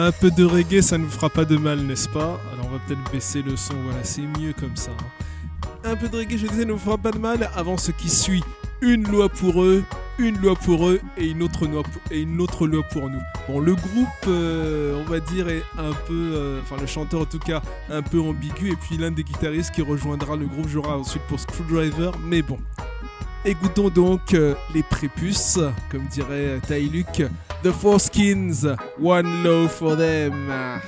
Un peu de reggae, ça ne vous fera pas de mal, n'est-ce pas Alors on va peut-être baisser le son, voilà, c'est mieux comme ça. hein. Un peu de reggae, je disais, ne fera pas de mal avant ce qui suit. Une loi pour eux, une loi pour eux et une autre loi pour, nous. Bon, le groupe, euh, on va dire, est un peu, euh, enfin le chanteur en tout cas, un peu ambigu et puis l'un des guitaristes qui rejoindra le groupe jouera ensuite pour Screwdriver, mais bon. Écoutons donc euh, les prépuces, comme dirait Ty. The Four Skins, One Law for Them.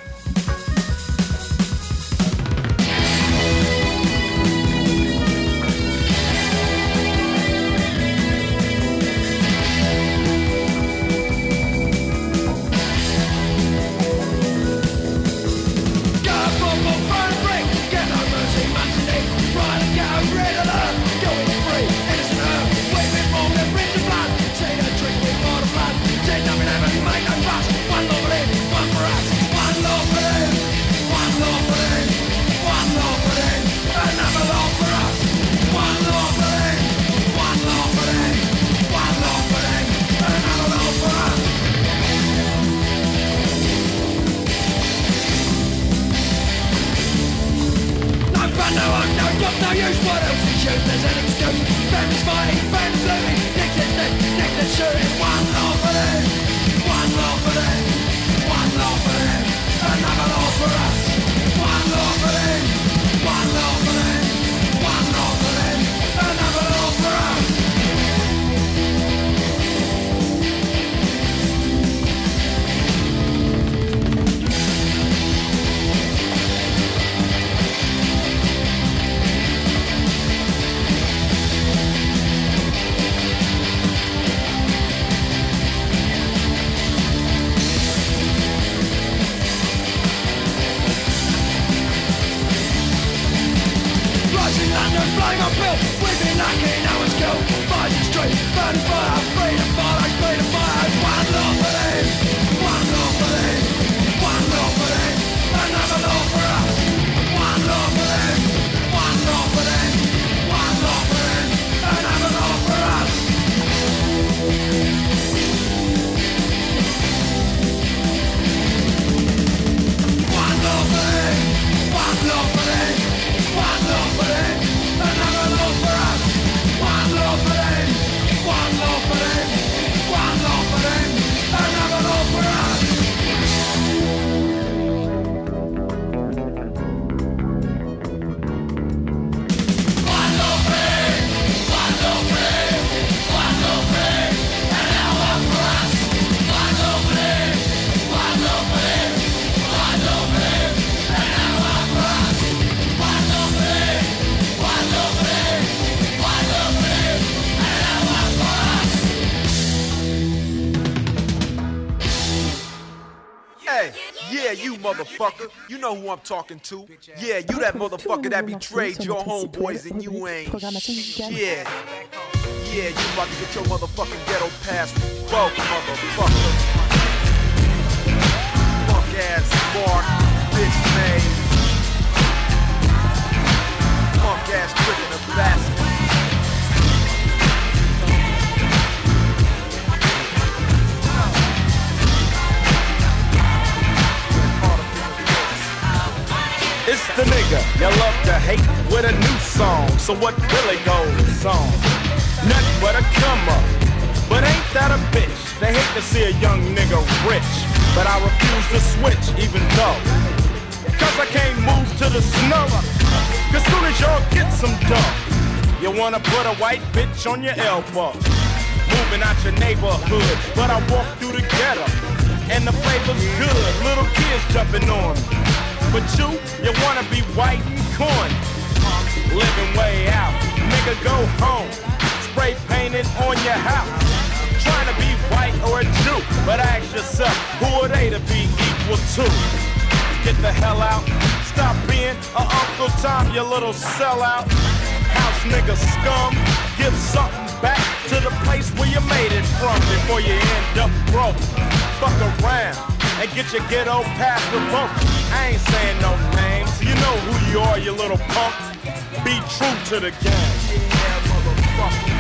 Fighting. Next is dead, next shooting. Street, burning know who I'm talking to. Yeah, you that motherfucker that betrayed your homeboys and you ain't shit. Yeah, you about to get your motherfucking ghetto pass revoked, motherfucker. Fuck ass Mark, bitch made. Punk ass trick in a basket. The nigga you love to hate with a new song. So what really goes on? Nothing but a come up. But ain't that a bitch? They hate to see a young nigga rich. But I refuse to switch even though. Cause I can't move to the snow. Cause soon as y'all get some dough, you wanna put a white bitch on your elbow. Moving out your neighborhood, but I walk through the ghetto. And the flavor's good, little kids jumping on me. But you, you wanna be white and corn. Living way out, nigga go home. Spray painted on your house. Trying to be white or a Jew, but ask yourself, who are they to be equal to? Get the hell out, stop being a Uncle Tom, you little sellout. House nigga scum, give something back to the place where you made it from before you end up broke. Fuck around and get your ghetto pass revoked. I ain't saying no names, you know who you are, you little punk. Be true to the game. Yeah, motherfucker.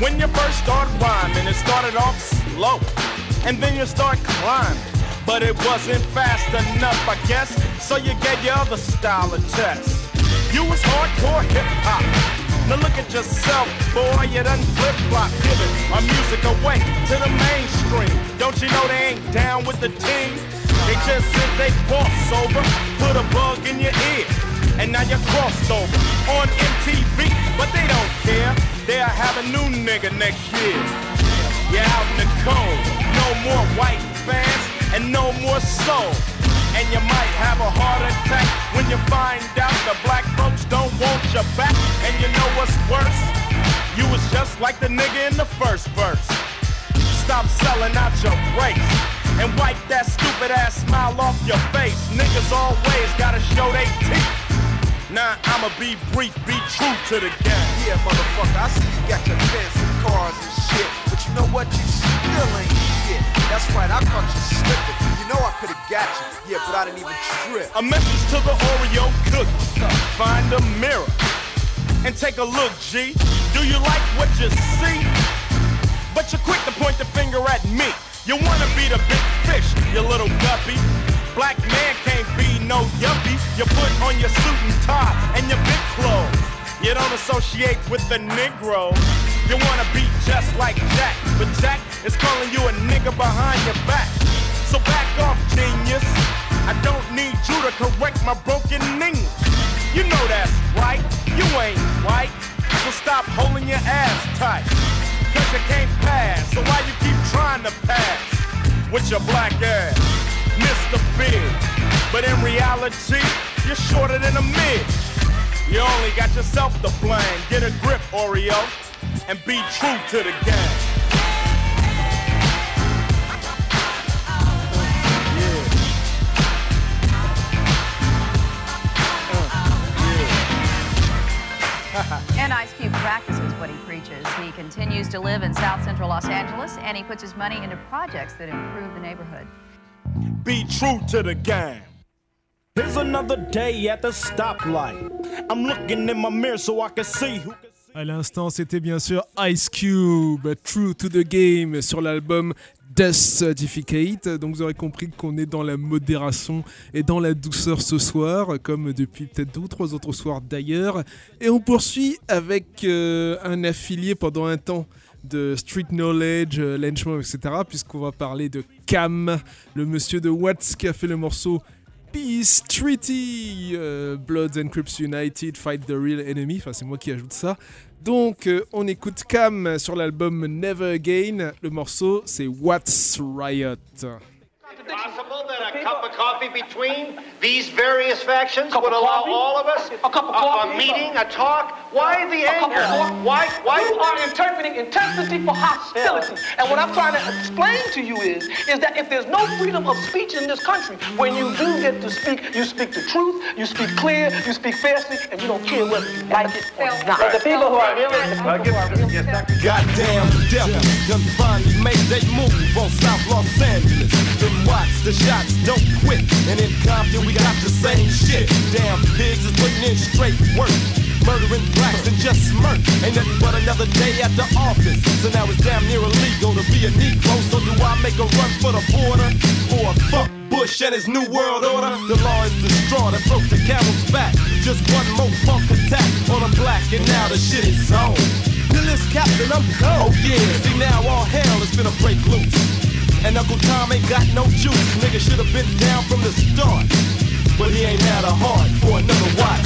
When you first start rhyming, it started off slow, and then you start climbing. But it wasn't fast enough, I guess, so you gave your other style a test. You was hardcore hip hop. Now look at yourself, boy, you done flip flop, giving our music away to the mainstream. Don't you know they ain't down with the team? They just said they cross over, put a bug in your ear, and now you're crossed over on MTV, but they don't care. They'll have a new nigga next year. You're out in the cold, no more white fans no more soul. And you might have a heart attack when you find out the black folks don't want your back. And you know what's worse? You was just like the nigga in the first verse. Stop selling out your race and wipe that stupid ass smile off your face. Niggas always gotta show they teeth. Now I'ma be brief, be true to the game. Yeah, motherfucker, I see you got your fancy cars and shit, you know what? You still ain't shit. That's right, I caught you slipping. You know I could've got you, yeah, but I didn't even trip. A message to the Oreo cookie. Find a mirror and take a look, G. Do you like what you see? But you're quick to point the finger at me. You wanna be the big fish, you little guppy. Black man can't be no yuppie. You put on your suit and tie and your big clothes. You don't associate with the Negro. You wanna be just like Jack, but Jack is calling you a nigga behind your back. So back off, genius. I don't need you to correct my broken English. You know that's right. You ain't white. So stop holding your ass tight. Cause you can't pass. So why you keep trying to pass with your black ass? Mr. Big. But in reality, you're shorter than a mid. You only got yourself to blame. Get a grip, Oreo, and be true to the game. And Ice Cube practices what he preaches. He continues to live in South Central Los Angeles, and he puts his money into projects that improve the neighborhood. Be true to the game. À l'instant, c'était bien sûr Ice Cube, True to the Game, sur l'album Death Certificate. Donc vous aurez compris qu'on est dans la modération et dans la douceur ce soir, comme depuis peut-être deux ou trois autres soirs d'ailleurs. Et on poursuit avec euh, un affilié pendant un temps de Street Knowledge, euh, Lenchman, etc. Puisqu'on va parler de Cam, le monsieur de Watts qui a fait le morceau Peace Treaty, euh, Bloods and Crips United, Fight the Real Enemy. Enfin, c'est moi qui ajoute ça. Donc, euh, on écoute Cam sur l'album Never Again. Le morceau, c'est What's Riot. Possible that a cup of coffee between these various factions would allow coffee? all of us A cup of a, coffee? a meeting, a talk? Why the A anger? Why? Why? You are interpreting intensity for hostility. And what I'm trying to explain to you is, is that if there's no freedom of speech in this country, when you do get to speak, you speak the truth, you speak clear, you speak fiercely, and you don't care whether you like it or not. But the people who are really, the people who are really Goddamn devil done finally made they move on South Los Angeles. Then watch the shots, don't quit. And in Compton, we got the same shit. Damn pigs is putting in straight work. Murdering blacks and just smirk. Ain't nothing but another day at the office. So now it's damn near illegal to be a Negro. So do I make a run for the border? Or fuck Bush and his new world order? The law is destroyed and broke the camel's back. Just one more punk attack on a black, and now the shit is on. Pillis captain, I'm gone. Oh yeah, see now all hell is finna break loose. And Uncle Tom ain't got no juice. Nigga should have been down from the start. But he ain't had a heart for another watch.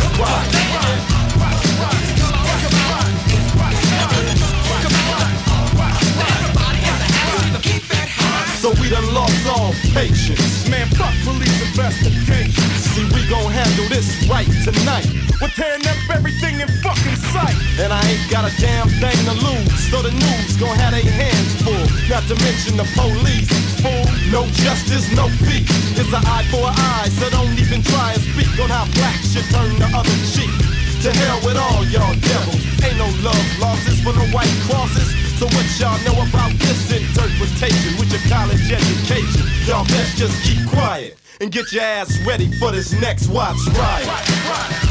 So we done lost all patience. Man, fuck police investigations. See, we gon' handle this right tonight. We're tearing up everything in fucking sight. And I ain't got a damn thing to lose. So the news gon' have their hands full. Not to mention the police. Fool, no justice, no peace. It's an eye for an eye, so don't even try and speak on how black should turn the other cheek. To hell with all y'all devils. Ain't no love losses for no white crosses. So what y'all know about this interpretation with your college education? Y'all best just keep quiet and get your ass ready for this next Watts riot.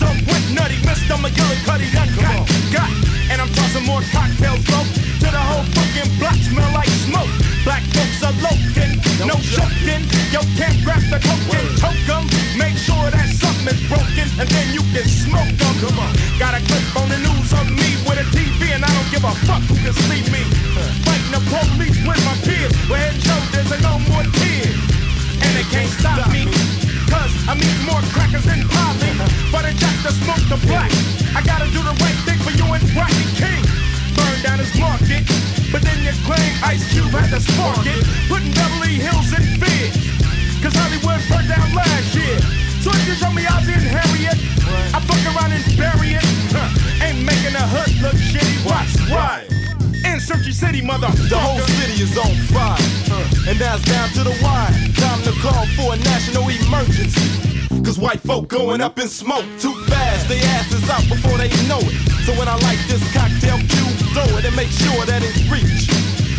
dope with nutty, Mr. McGillicuddy, that got, got. And I'm tossing more cocktails, bro, to the whole fucking block, smell like smoke. Black folks are loafing, no joking. Yo, can't grab the coke and choke em. Make sure that something's broken, and then you can smoke them. Come on. Got a clip on the news of me with a TV, and I don't give a fuck who can see me. Fighting the police with my kids, we're head shoulders no more tears. And they can't stop me. I need more crackers than poly. But I jack the smoke the black. I gotta do the right thing for you and Rodney King. Burn down his market. But then you claim Ice Cube had to spark it. Putting Beverly Hills in fear. Cause Hollywood burned down last year. So if you show me Ozzie and Harriet, I fuck around and bury it. Huh. Ain't making the hood look shitty. What's right. Searchy City, mother. The whole city is on fire. And now it's down to the wire. Time to call for a national emergency. Cause white folk going up in smoke too fast. They asses out before they know it. So when I light this cocktail cube, throw it and make sure that it's reach.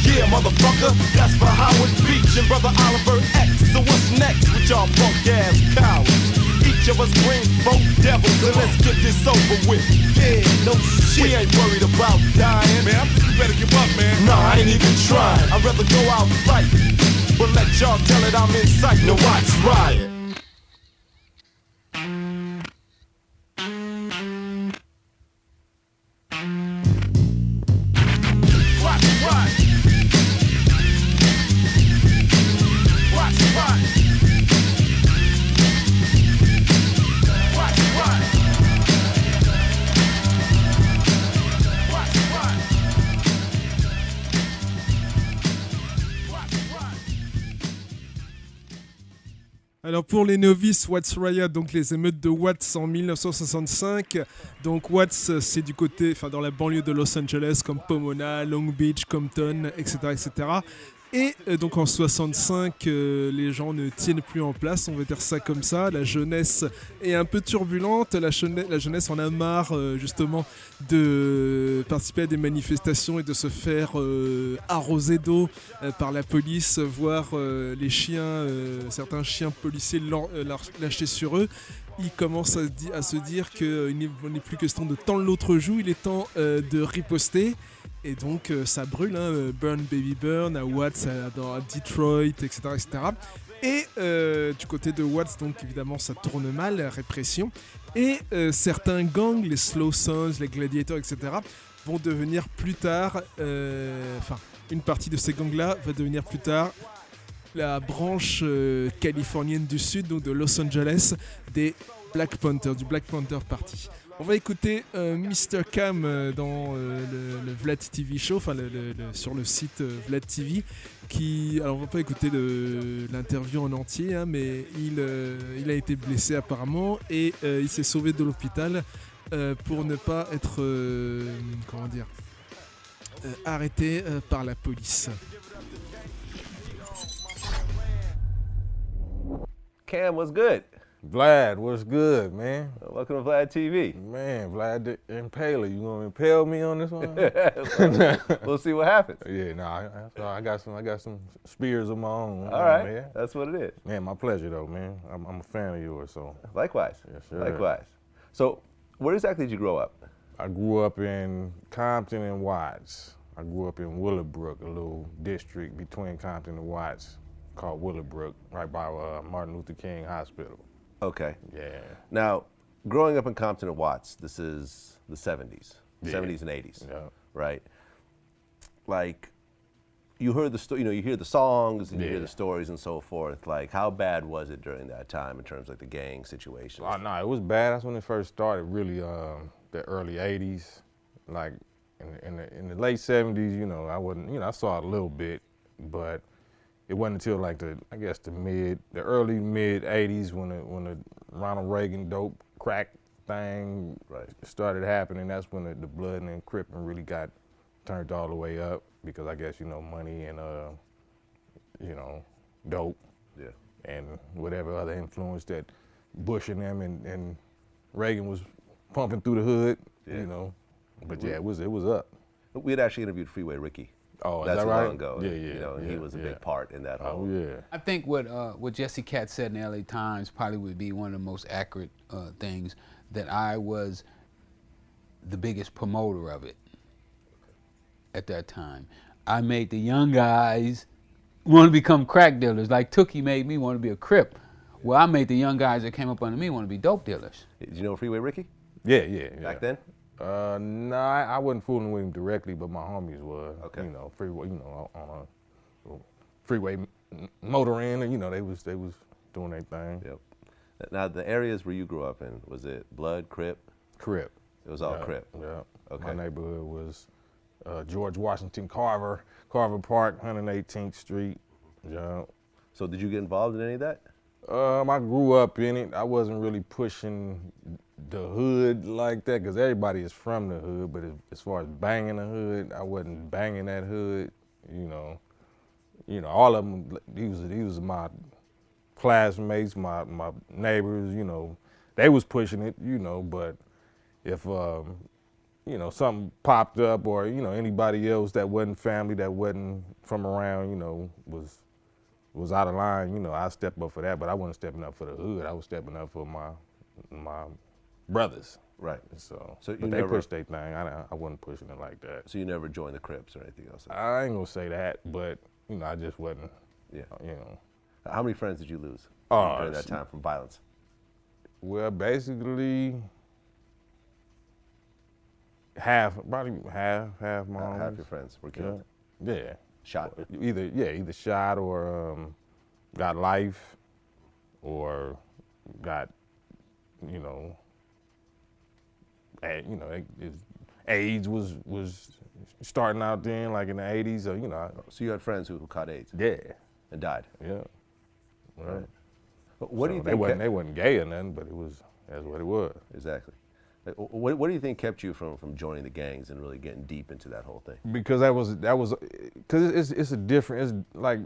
Yeah, motherfucker, that's for Howard Beach and brother Oliver X. So what's next with y'all punk ass cowards? Each of us bring folk devils and let's get this over with. Yeah, no shit. We ain't worried about dying. Man, I think you better give up, man. Nah, I ain't even trying. I'd rather go out and fight. But let y'all tell it I'm in sight. No watch riot. Pour les novices, Watts Riot, donc les émeutes de Watts en 1965. Donc Watts, c'est du côté, dans la banlieue de Los Angeles, comme Pomona, Long Beach, Compton, etc., etc. Et euh, donc en 65, euh, les gens ne tiennent plus en place, on va dire ça comme ça. La jeunesse est un peu turbulente. La, jeunesse, en a marre euh, justement de participer à des manifestations et de se faire arroser d'eau par la police, voir les chiens, certains chiens policiers lâcher sur eux. Ils commencent à, se dire qu'il n'est plus question de tendre l'autre joue, il est temps de riposter. Et donc euh, ça brûle, hein, euh, Burn Baby Burn à Watts, à, Detroit, etc. etc. Et euh, du côté de Watts, donc évidemment ça tourne mal, répression. Et certains gangs, les Slow Sons, les Gladiators, etc., vont devenir plus tard, enfin une partie de ces gangs-là va devenir plus tard la branche californienne du sud, donc de Los Angeles, des Black Panthers, du Black Panther Party. On va écouter euh, Mr. Cam euh, dans euh, le, Vlad TV Show, enfin le- sur le site euh, Vlad TV, qui, alors on va pas écouter l'interview en entier, hein, mais il, il a été blessé apparemment et il s'est sauvé de l'hôpital pour ne pas être, comment dire, arrêté par la police. Cam, what's good? Vlad, what's good, man? Welcome to Vlad TV. Man, Vlad the Impaler, you gonna impale me on this one? we'll see what happens. Yeah, nah, I, that's all right. I got some, I got some spears of my own. All right, man. that's what it is. Man, my pleasure though, man. I'm, I'm a fan of yours, so. Likewise. Yes, sir. Likewise. So, where exactly did you grow up? I grew up in Compton and Watts. I grew up in Willowbrook, a little district between Compton and Watts called Willowbrook, right by uh, Martin Luther King Hospital. Okay. Yeah. Now, growing up in Compton and Watts, this is the 70s, Yeah. 70s and 80s, Yeah. right? Like, you heard the sto- you know, you hear the songs and you hear the stories and so forth. Like, how bad was it during that time in terms of like the gang situation? Oh, no, it was bad. That's when it first started, really, um, the early 80s. Like, in the, in, the, in the late 70s, you know, I wasn't, you know, I saw a little bit, but it wasn't until like the, I guess, the mid, the early mid 80s when the, when the Ronald Reagan dope crack thing Right. started happening. That's when the, the blood and cripping really got turned all the way up because I guess, you know, money and, uh, you know, dope Yeah. and whatever other influence that Bush and them and, and Reagan was pumping through the hood, Yeah. you know. But yeah, it was it was up. We had actually interviewed Freeway Ricky. Oh, is That's that a right? long ago. Yeah, yeah, You know, and he was a yeah. big part in that Oh whole. yeah. I think what uh, what Jesse Katz said in the LA Times probably would be one of the most accurate uh, things that I was the biggest promoter of it at that time. I made the young guys want to become crack dealers, like Tookie made me want to be a crip. Well, I made the young guys that came up under me want to be dope dealers. Did you know Freeway Ricky Yeah, yeah, yeah. back then? Uh, nah, I wasn't fooling with him directly, but my homies was. Okay. You know, freeway, you know, on a freeway motoring, and you know, they was they was doing their thing. Yep. Now, the areas where you grew up in, was it Blood, Crip? Crip. It was all yeah, Crip. Yeah. Okay. My neighborhood was uh, George Washington Carver, Carver Park, 118th Street. Yeah. So did you get involved in any of that? Um, I grew up in it. I wasn't really pushing the hood like that because everybody is from the hood. But as, far as banging the hood, I wasn't banging that hood. You know, you know, all of them. He was he was my classmates, my my neighbors. You know, they was pushing it. You know, but if um, you know something popped up or you know anybody else that wasn't family that wasn't from around, you know, was was out of line, you know, I step up for that, but I wasn't stepping up for the hood. I was stepping up for my my brothers. Right. So, So but you they pushed their thing. I, I wasn't pushing it like that. So you never joined the Crips or anything else? I ain't gonna say that, but you know, I just wasn't. Yeah. You know. How many friends did you lose Oh, during that time from violence? Well, basically, half, probably half, half my Uh, half your friends were Yeah. killed. Yeah. Shot. Either yeah, either shot or um, got life, or got, you know, you know, it, it, AIDS was was starting out then, like in the '80s. So you know, I- So you had friends who, who caught AIDS yeah, and died. yeah. Right. But what do So you they think? wasn't they wasn't gay or nothing, but it was that's what it was. Exactly. What, what do you think kept you from, from joining the gangs and really getting deep into that whole thing? because that was that was because it's it's a different it's like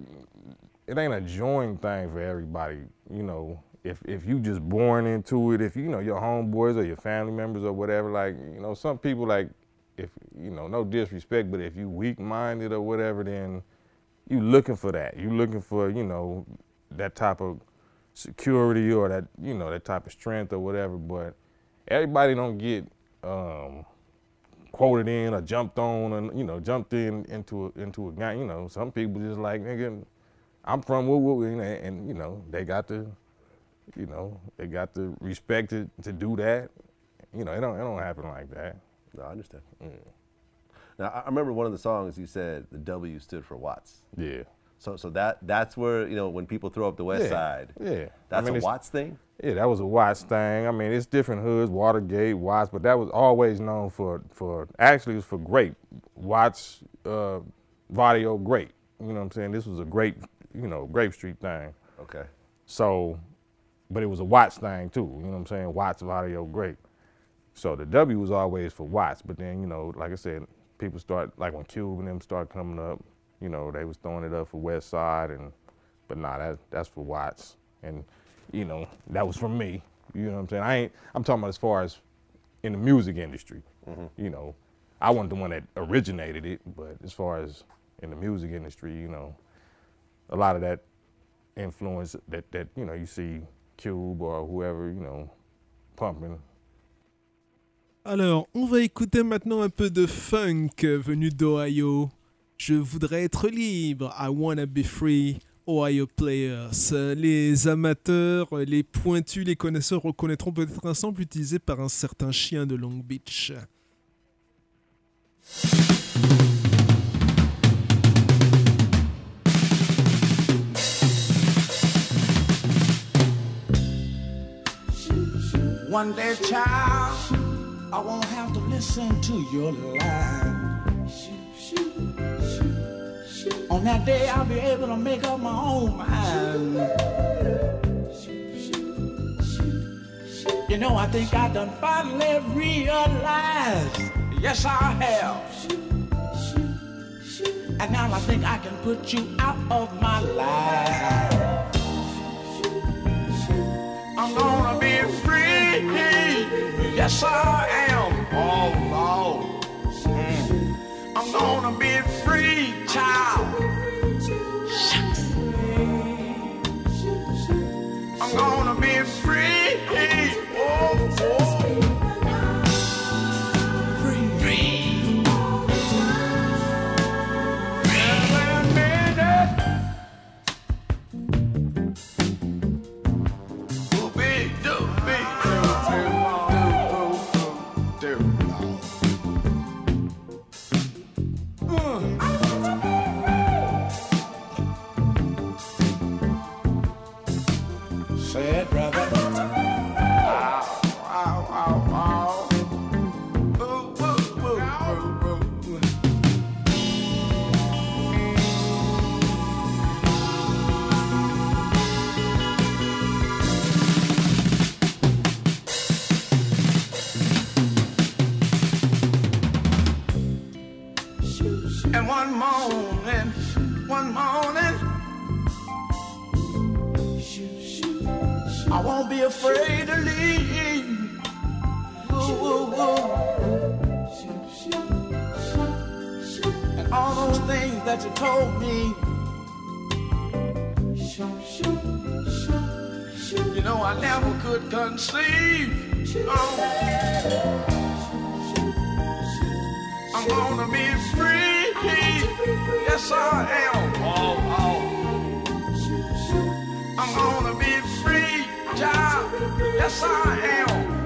it ain't a joint thing for everybody you know if if you just born into it if you know your homeboys or your family members or whatever like you know some people like if you know no disrespect but if you weak minded or whatever then you looking for that you looking for you know that type of security or that you know that type of strength or whatever but everybody don't get um quoted in or jumped on and you know jumped in into a, into a gang. You know, some people just like nigga, I'm from woo woo, and, and you know they got to, you know, they got to respect it to do that. You know, it don't it don't happen like that. No, I understand. Now I I remember one of the songs you said the W stood for Watts. Yeah. So so that that's where you know when people throw up the West Yeah, Side. yeah. That's I mean, a Watts thing. Yeah, that was a Watts thing. I mean, it's different hoods, Watergate, Watts, but that was always known for for actually it was for grape. Watts, uh, Varrio grape. You know what I'm saying? This was a great, you know, Grape Street thing. Okay. So, but it was a Watts thing too. You know what I'm saying? Watts, Varrio grape. So the W was always for Watts, but then you know, like I said, people start like when Cube and them start coming up. You know, they was throwing it up for West Side, and but nah, that that's for Watts, and you know that was from me. You know what I'm saying? I ain't. I'm talking about as far as in the music industry. Mm-hmm. You know, I wasn't the one that originated it, but as far as in the music industry, you know, a lot of that influence that that you know you see Cube or whoever you know pumping. Alors, on va écouter maintenant un peu de funk euh, venu d'Ohio. Je voudrais être libre. I wanna be free. Ohio Players? Les amateurs, les pointus, les connaisseurs reconnaîtront peut-être un sample utilisé par un certain chien de Long Beach. One day, child, I won't have to listen to your lie. On that day, I'll be able to make up my own mind. You know, I think I done finally realized. Yes, I have. And now I think I can put you out of my life. I'm gonna be free. Yes, I am. Oh, Lord. Mm. I'm gonna be free, child. Gonna be free. Afraid to leave. Ooh, ooh. And all those things that you told me. You know, I never could conceive. Oh. I'm gonna be free. Yes, I am. Oh, oh. I'm gonna be free, Yes, I am.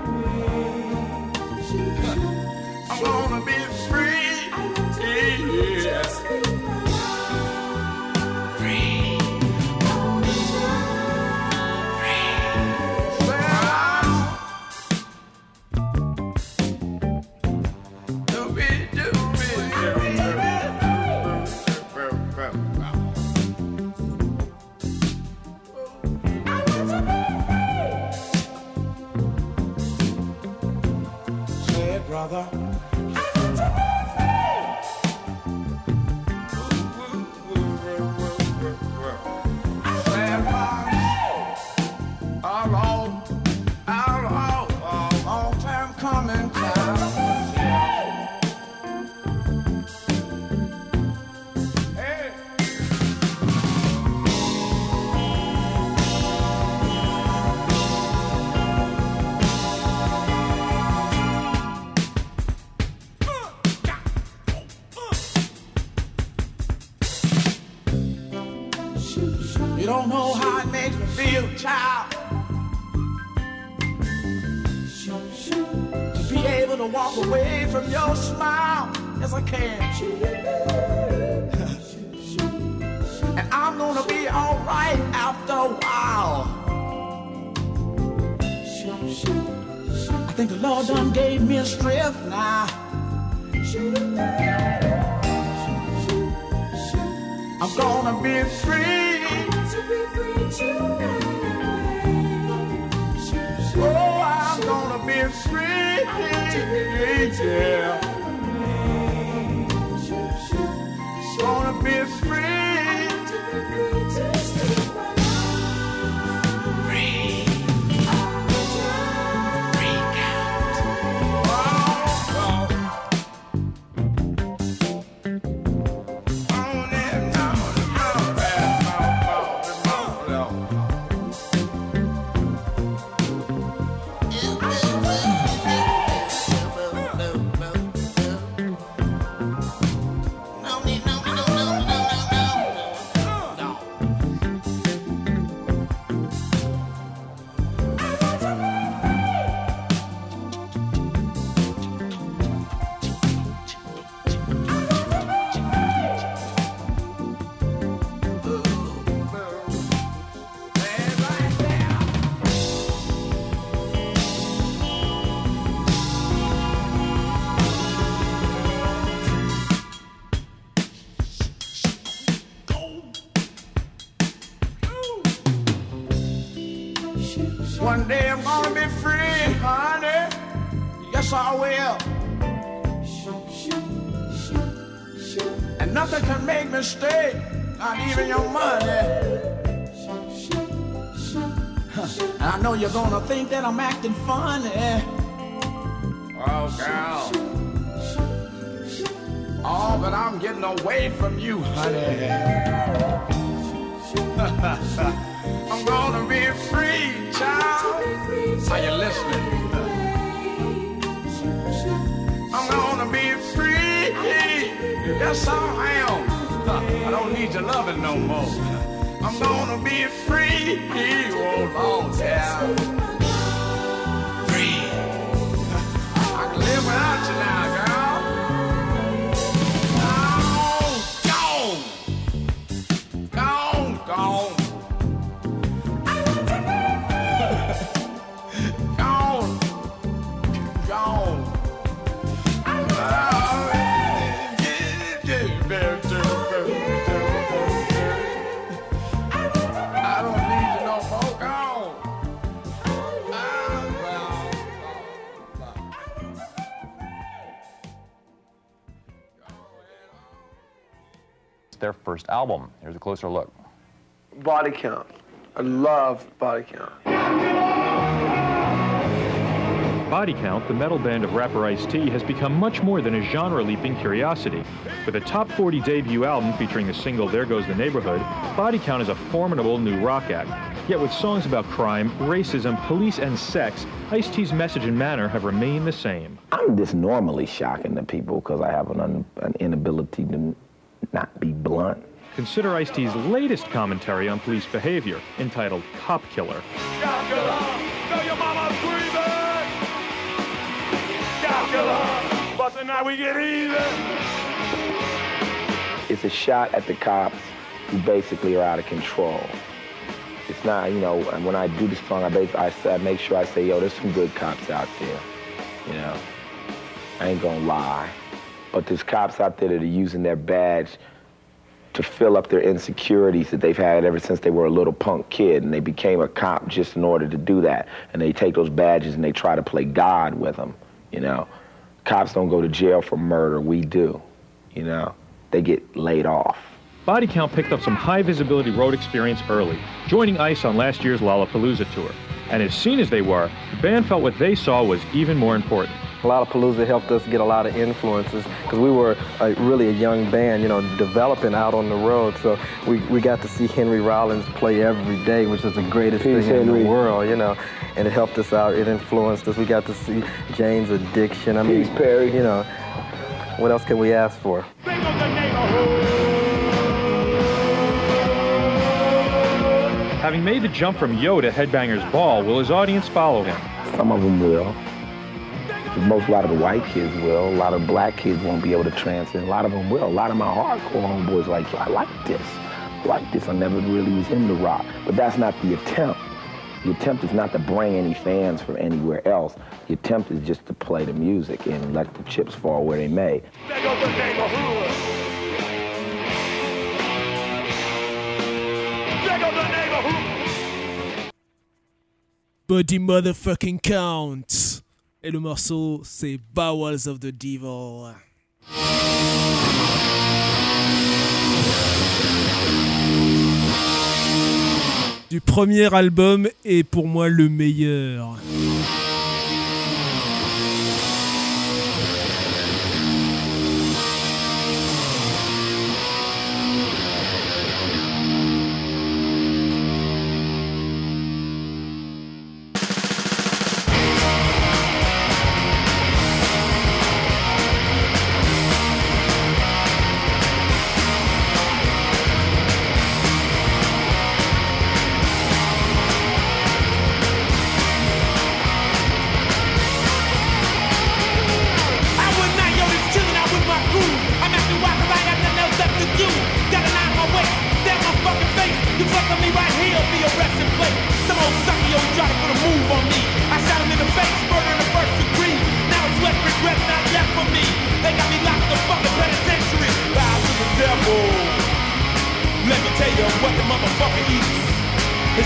Gonna think that I'm acting funny. Oh, girl. Oh, but I'm getting away from you, honey. I'm gonna be free, child. Are you listening? I'm gonna be free. Yes, I am. I don't need your loving no more. I'm gonna be free. Oh, Lord, yeah. Without you now, their first album. Here's a closer look. Body count. I love body count. Body Count, the metal band of rapper Ice-T, has become much more than a genre-leaping curiosity. With a top 40 debut album featuring the single There Goes the Neighborhood, Body Count is a formidable new rock act. Yet with songs about crime, racism, police, and sex, Ice-T's message and manner have remained the same. I'm just normally shocking to people because I have an, un, an inability to not be blunt. Consider Ice-T's latest commentary on police behavior, entitled Cop Killer. But tonight we get even. It's a shot at the cops who basically are out of control. It's not, you know, and when I do this song, I, basically, I, I make sure I say, yo, there's some good cops out there, you know. I ain't gonna lie. But there's cops out there that are using their badge to fill up their insecurities that they've had ever since they were a little punk kid and they became a cop just in order to do that. And they take those badges and they try to play God with them, you know. Cops don't go to jail for murder, we do, you know. They get laid off. Body Count picked up some high visibility road experience early, joining ICE on last year's Lollapalooza tour. And as seen as they were, the band felt what they saw was even more important. Lollapalooza helped us get a lot of influences because we were a, really a young band, you know, developing out on the road. So we, we got to see Henry Rollins play every day, which is the greatest Peace, thing in the world, you know. And it helped us out. It influenced us. We got to see Jane's Addiction. I mean, Peace, Perry. you know, what else can we ask for? Having made the jump from Yo to Headbangers Ball, will his audience follow him? Some of them will. Most, a lot of the white kids will. A lot of black kids won't be able to transcend. A lot of them will. A lot of my hardcore homeboys like, I like this. I like this. I never really was into rock. But that's not the attempt. The attempt is not to bring any fans from anywhere else. The attempt is just to play the music and let the chips fall where they may. Goes the motherfucking count. Et le morceau, c'est Bowels of the Devil. Du premier album et pour moi le meilleur.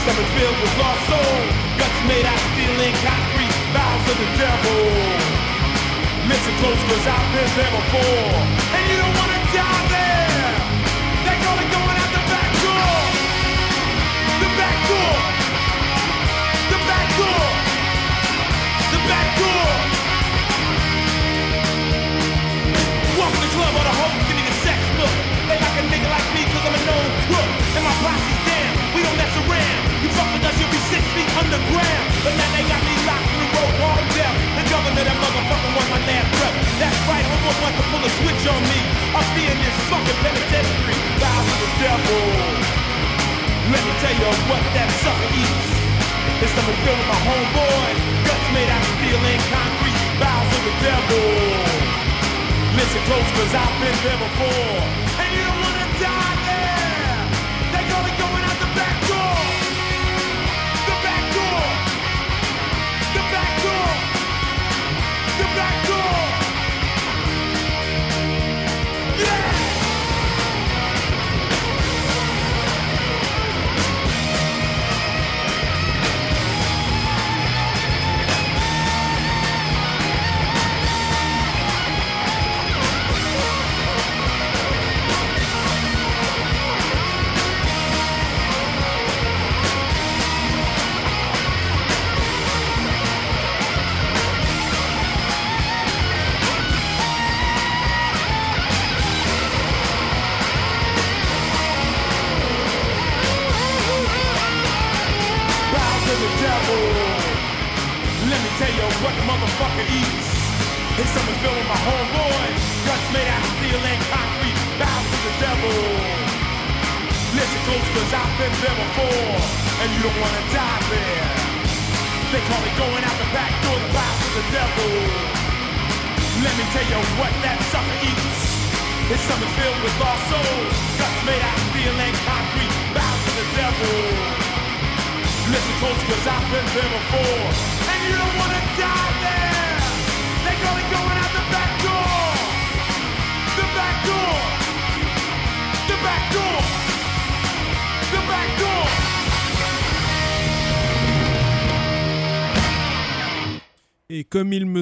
Stomach filled with lost soul. Guts made out of steel and concrete. Bow of the devil. Listen close, cause I've been there before. And you don't wanna That's right, I'm one one to pull a switch on me. I'll be in this fucking penitentiary. Bow to the devil. Let me tell you what that sucker eats. Stomach filled with my homeboy. Guts made out of steel and concrete. Bow to the devil. Listen close, cause I've been there before.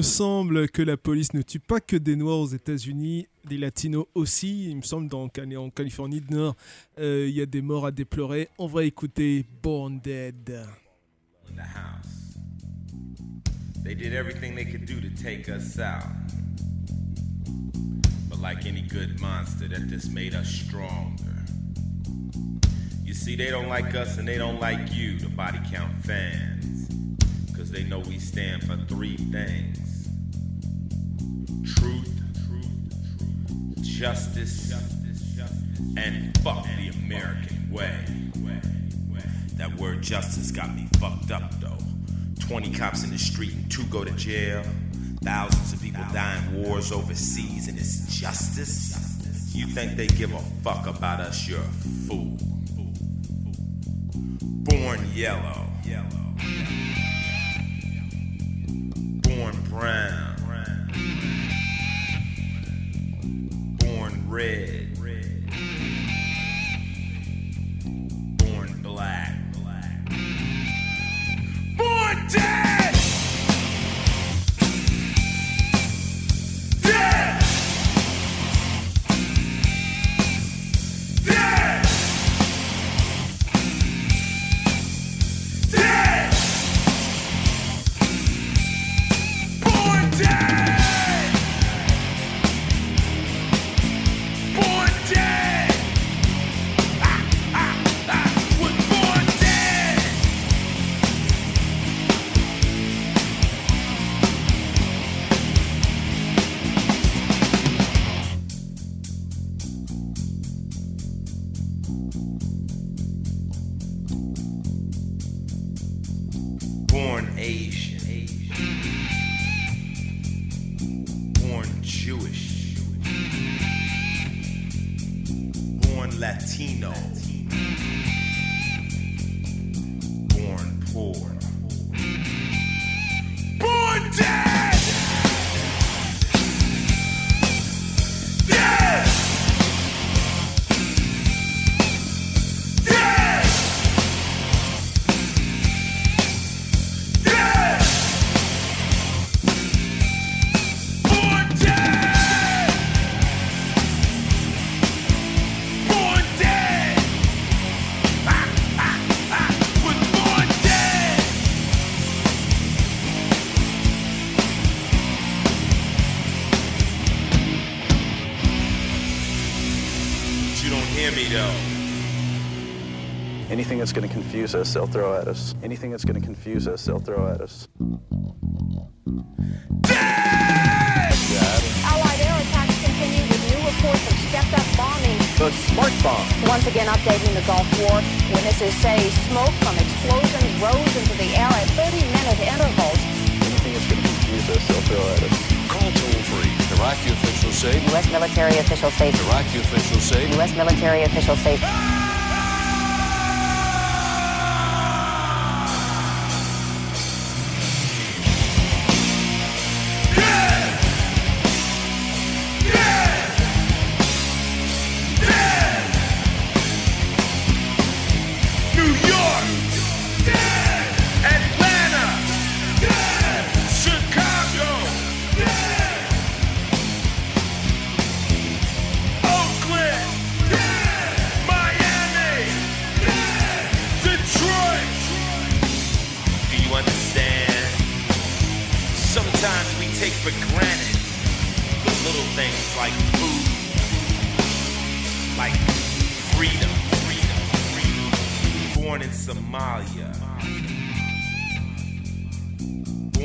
Me semble que la police ne tue pas que des Noirs aux États-Unis, des Latinos aussi, il me semble dans, en Californie du Nord, euh, il y a des morts à déplorer. On va écouter Born Dead. in the house. They did everything they could do to take us out. But like any good monster, that just made us stronger. You see, they don't like us and they don't like you, the body count fans. Cause they know we stand for three things truth, justice, and fuck the American way. That word justice got me fucked up though. 20 cops in the street and two go to jail. Thousands of people die in wars overseas and it's justice. You think they give a fuck about us? You're a fool. Born yellow. Born brown. Red. Born black. Born dead! Confuse us, they'll throw at us. Anything that's going to confuse us, they'll throw at us. Allied air attacks continue with new reports of stepped-up bombing. The smart bomb. Once again updating the Gulf War. Witnesses say smoke from explosions rose into the air at 30-minute intervals. Anything that's going to confuse us, they'll throw at us. Call toll free. Iraqi officials say. U.S. military officials say. Iraqi officials say. U.S. military officials say.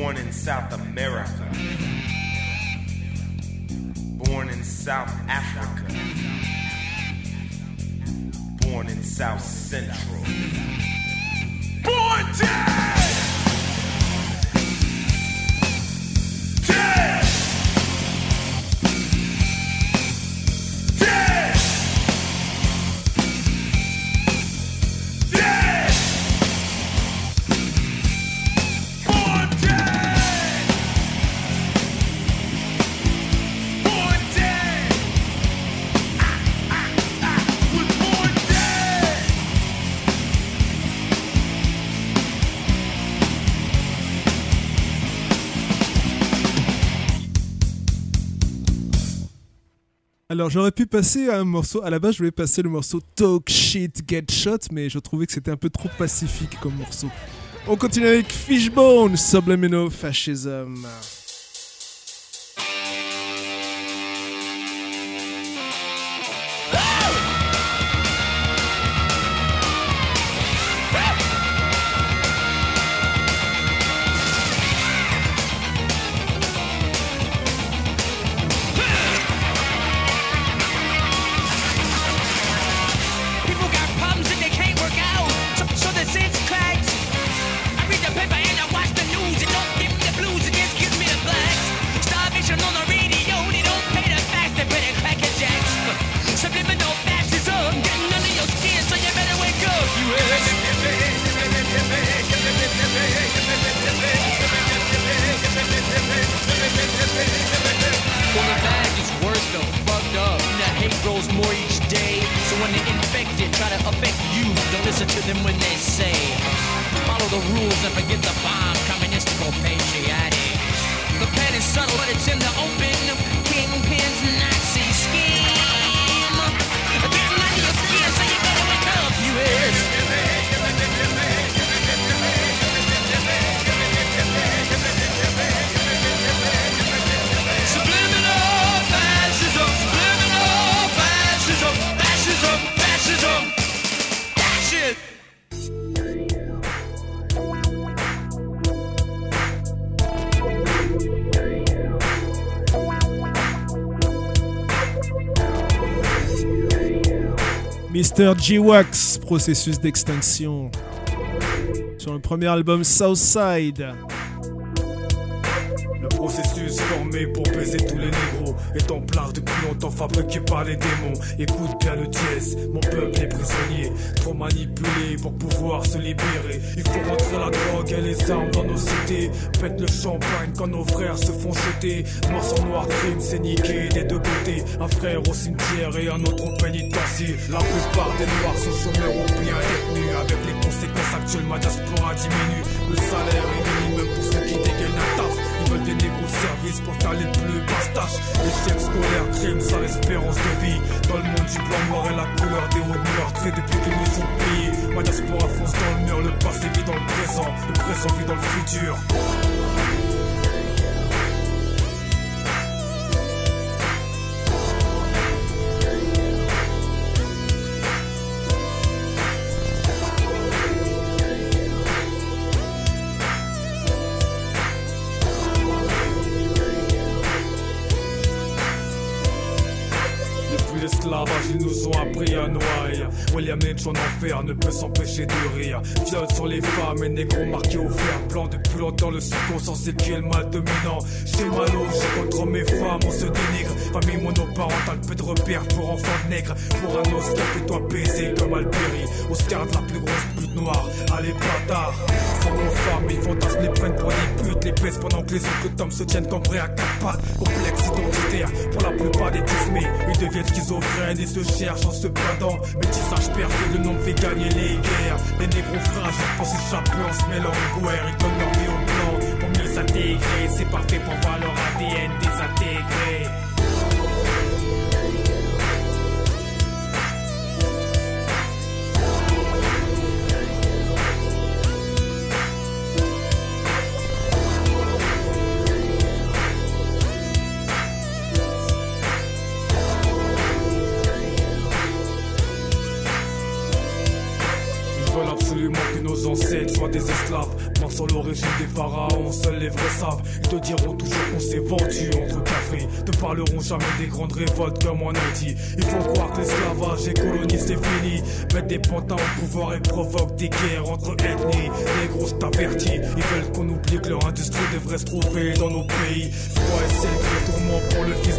Born in South America. Born in South Africa. Born in South Central. Born dead! J'aurais pu passer un morceau, à la base je voulais passer le morceau Talk Shit Get Shot, mais je trouvais que c'était un peu trop pacifique comme morceau. On continue avec Fishbone, Subliminal Fascism. G-Wax, processus d'extinction. Sur le premier album Southside. Le processus formé pour baiser tous les négros est en place depuis longtemps fabriqué par les démons. Écoute bien le dièse, mon peuple est prisonnier, trop manipulé pour pouvoir se libérer. Il faut rentrer la drogue et les armes dans nos cités. Pète le champagne quand nos frères se font jeter. Noir sur noir, crime, c'est niqué deux Un frère au cimetière et un autre au pénitencier. La plupart des noirs sont chômeurs ou bien détenus. Avec les conséquences actuelles, ma diaspora diminue. Le salaire est minimum pour ceux qui dégainent un taf. Ils veulent des négros services pour faire les plus bastaches. Échec scolaire, crime, sans espérance de vie. Dans le monde du blanc, noir et la couleur des hauts meurtres. Depuis qu'ils nous ont payés, ma diaspora fonce dans le mur. Le passé vit dans le présent, le présent vit dans le futur. Ne peut s'empêcher de rire. Viol sur les femmes et négros marqués au fer blanc. Depuis longtemps, le subconscient c'est qui est le mal dominant. Chez Malo, j'ai contre mes femmes, on se dénigre. Famille monoparentale, peu de repères pour enfants nègres. Pour un Oscar, fais-toi baiser comme Alberi. Oscar de la plus grosse pute noire. Allez, bâtard. Sans nos femmes, ils fantasment les prennent pour des putes. Les baissent pendant que les autres tomes se tiennent comme prêts à quatre pattes. Complexe identitaire pour la plupart des tismés. Ils deviennent schizophrènes et se cherchent en se perdant. Métissage perfide, le nom fait gagner les guerres. Les négros fragiles pour s'échapper en se mêlant en guerre. Ils donnent leur vie au blanc pour mieux s'intégrer. C'est parfait pour voir leur ADN désintégré. Des esclaves. Pensant l'origine des pharaons, seuls les vrais savent. Ils te diront toujours qu'on s'est vendu entre cafés. Ne parleront jamais des grandes révoltes comme a dit. Il faut croire que l'esclavage et colonie c'est fini. Mettre des pantins au pouvoir et provoquent des guerres entre ethnies. Les grosses t'avertis, ils veulent qu'on oublie que leur industrie devrait se trouver dans nos pays. Froid et très tourment pour le fils.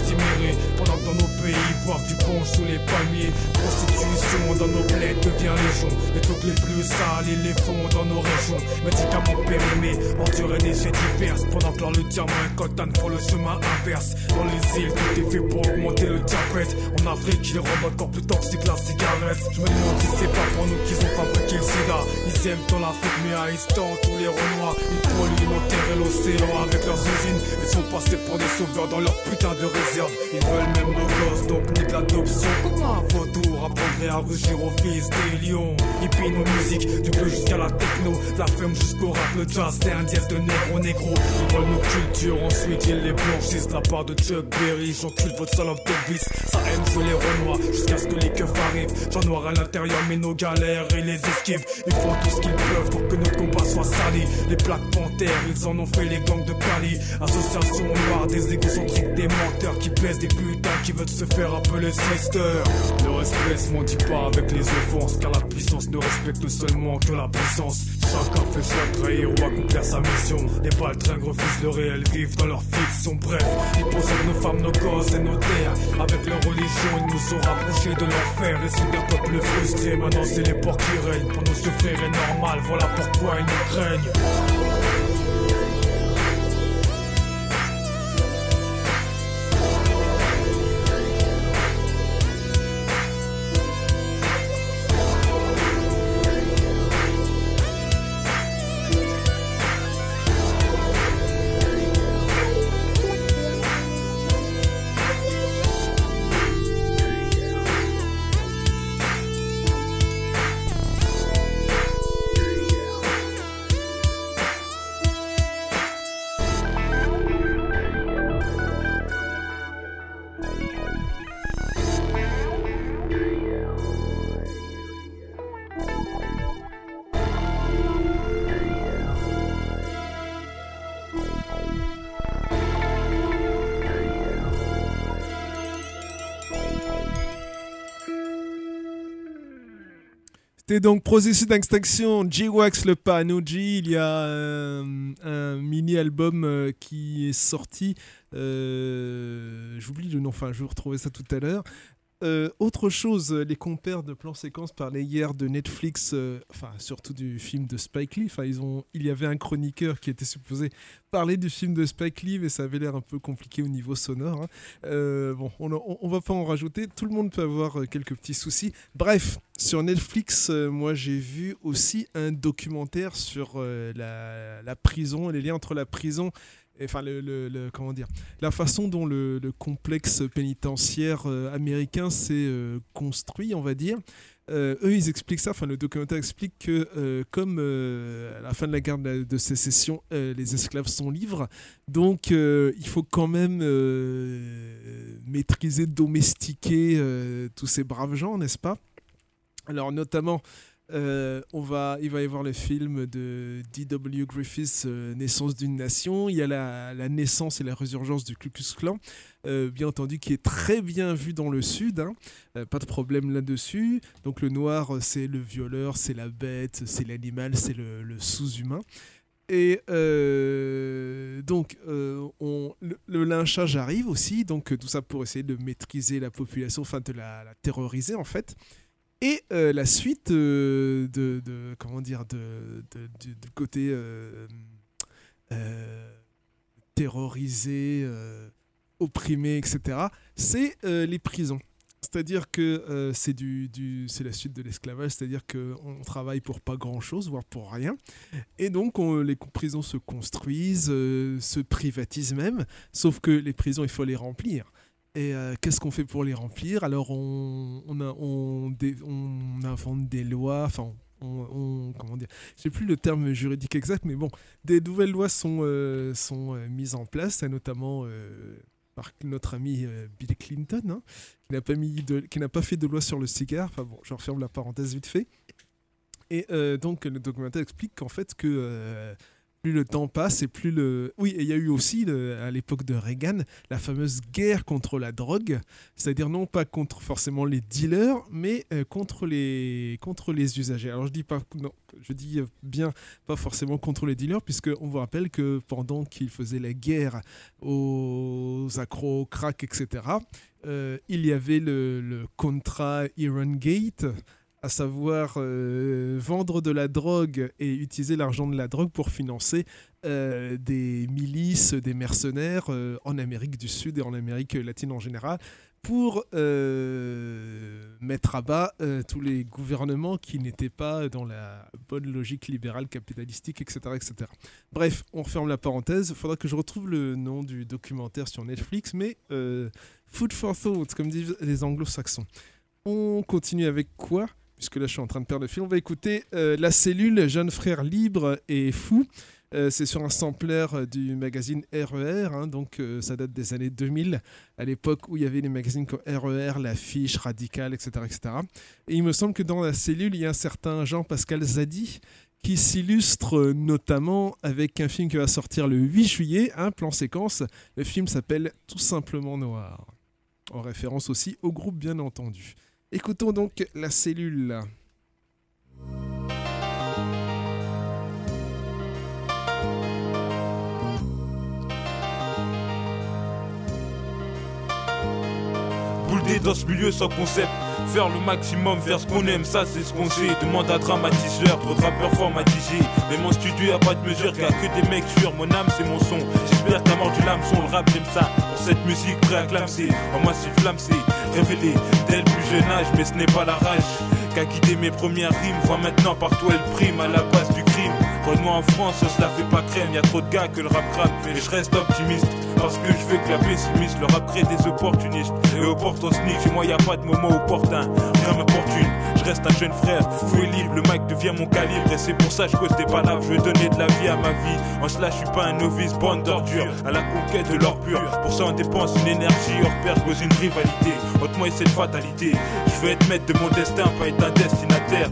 Pays, boivent du punch sous les palmiers. Prostitution dans nos bleds devient légion. Les trucs les plus sales, ils les font dans nos régions. Médicaments périmés, endurer des faits diverses. Pendant que l'or, le diamant et coltan font le chemin inverse. Dans les îles, tout est fait pour augmenter le diabète. En Afrique, ils rendent encore plus toxique la cigarette. Je me demande c'est pas pour nous qu'ils ont fabriqué le sida. Ils aiment dans l'Afrique, mais à Istan, tous les Renois. Ils polluent nos terres et l'océan avec leurs usines. Ils sont passés pour des sauveurs dans leur putain de réserve. Ils veulent même nos gosses, donc nique l'adoption. Comment un vautour apprendrait à rugir au fils des lions Hippie nos musiques, du bleu jusqu'à la techno. De la femme jusqu'au rap, le jazz, c'est un dièse de négro négro. Ils veulent nos cultures, ensuite ils les blanchissent. De la part de Chuck Berry, j'encule votre salope d'Elvis. Ça aime sur les renois, jusqu'à ce que les keufs arrivent. J'en noir à l'intérieur, mais nos galères, ils les esquivent. Ils font tout ce qu'ils peuvent pour que notre combat soit sali. Les Black Panthers, ils en ont fait les gangs de Cali. Association noire, des égocentriques, des menteurs qui plaisent des putains qui veulent se faire appeler sister. Le respect se mendie pas avec les offenses, car la puissance ne respecte seulement que la puissance. Chacun fait de trahir ou accomplir sa mission. Les baltringues refusent le réel, vivent dans leur fiction. Bref, ils possèdent nos femmes, nos gosses et nos terres. Avec leur religion, ils nous ont rapprochés de l'enfer. Et c'est d'un peuple frustré, maintenant c'est les porcs qui règnent. Pour nous souffrir est normal, voilà pourquoi ils nous craignent. C'était donc Processus d'extinction, G-Wax le Panuji. Il y a euh, un mini-album euh, qui est sorti. euh, J'oublie le nom, enfin, je vais retrouver ça tout à l'heure. Euh, autre chose, les compères de plan séquence parlaient hier de Netflix, euh, enfin surtout du film de Spike Lee. Enfin, ils ont, il y avait un chroniqueur qui était supposé parler du film de Spike Lee, mais ça avait l'air un peu compliqué au niveau sonore. hein. Euh, bon, on, on, va pas en rajouter. Tout le monde peut avoir euh, quelques petits soucis. Bref, sur Netflix, euh, moi j'ai vu aussi un documentaire sur euh, la, la prison, les liens entre la prison enfin le, comment dire la façon dont le, le complexe pénitentiaire euh, américain s'est euh, construit on va dire. Euh, eux ils expliquent ça enfin le documentaire explique que comme à la fin de la guerre de, de sécession les esclaves sont libres donc il faut quand même maîtriser domestiquer tous ces braves gens n'est-ce pas? Alors notamment, euh, on va, il va y avoir le film de D.W. Griffiths, euh, Naissance d'une nation. Il y a la, naissance et la résurgence du Ku Klux Klan, euh, bien entendu, qui est très bien vu dans le Sud. hein. Pas de problème là-dessus. Donc le noir, c'est le violeur, c'est la bête, c'est l'animal, c'est le, sous-humain. Et donc, on, le, lynchage arrive aussi, donc tout ça pour essayer de maîtriser la population, enfin de la terroriser en fait. Et euh, la suite euh, de, comment dire de, du, côté euh, terrorisé, opprimé, etc. C'est les prisons. C'est-à-dire que c'est du, la suite de l'esclavage, c'est-à-dire qu'on travaille pour pas grand-chose, voire pour rien. Et donc on- les prisons se construisent, se privatisent même, sauf que les prisons, il faut les remplir. Et euh, qu'est-ce qu'on fait pour les remplir? Alors on, on, a- on, on invente des lois, enfin on, comment dire, je sais plus le terme juridique exact, mais bon, des nouvelles lois sont, euh, sont euh, mises en place, notamment par notre ami Bill Clinton, hein, qui n'a pas mis de, qui n'a pas fait de loi sur le cigare. Enfin bon, je referme la parenthèse vite fait. Et donc le documentaire explique qu'en fait que plus le temps passe et plus le... Oui, il y a eu aussi, à l'époque de Reagan, la fameuse guerre contre la drogue, c'est-à-dire non pas contre forcément les dealers, mais euh, contre, les, contre les usagers. Alors je dis, pas, non, je dis bien pas forcément contre les dealers, puisqu'on vous rappelle que pendant qu'ils faisaient la guerre aux accros, au crack, etc., euh, il y avait le, le contrat Iron Gate, à savoir euh, vendre de la drogue et utiliser l'argent de la drogue pour financer euh, des milices, des mercenaires euh, en Amérique du Sud et en Amérique latine en général, pour mettre à bas tous les gouvernements qui n'étaient pas dans la bonne logique libérale, capitalistique, etc. etc. Bref, on referme la parenthèse. Il faudra que je retrouve le nom du documentaire sur Netflix, mais Food for Thought, comme disent les anglo-saxons. On continue avec quoi? Puisque là, je suis en train de perdre le fil. On va écouter euh, La Cellule, Jeune Frère Libre et Fou. Euh, c'est sur un sampler du magazine RER, hein, donc euh, ça date des années 2000, à l'époque où il y avait les magazines comme RER, L'Affiche, Radical, etc., etc. Et il me semble que dans la cellule, il y a un certain Jean-Pascal Zadi qui s'illustre notamment avec un film qui va sortir le 8 juillet, un plan séquence. Le film s'appelle Tout simplement Noir, en référence aussi au groupe bien entendu. Écoutons donc la cellule. Bouleter dans ce milieu sans concept. Faire le maximum, faire ce qu'on aime, ça c'est ce qu'on sait. Demande à dramatiseur, trop de rappeurs formatisés. Mais mon studio a pas de mesure, car que des mecs sûrs. Mon âme c'est mon son. J'espère t'as mort du l'hameçon. Le rap j'aime ça. Pour cette musique, prêt à clamser. En moi c'est flamme, c'est révélé dès le plus jeune âge. Mais ce n'est pas la rage qu'a guidé mes premières rimes. Vois maintenant par toi elle prime à la base du Moi en France, cela fait pas crème. Y a trop de gars que le rap crame. Mais je reste optimiste. Parce que je veux que la pessimiste, le rap crée des opportunistes. Et opportunistes, chez moi y a pas de moment opportun. Rien m'importune, je reste un jeune frère. Fou et libre, le mic devient mon calibre. Et c'est pour ça que je cause des palabres. Je veux donner de la vie à ma vie. En cela, je suis pas un novice, bande d'ordures. À la conquête de l'or pur. Pour ça, on dépense une énergie hors pair, je pose une rivalité. Moi et cette fatalité. Je veux être maître de mon destin, pas être un destinataire.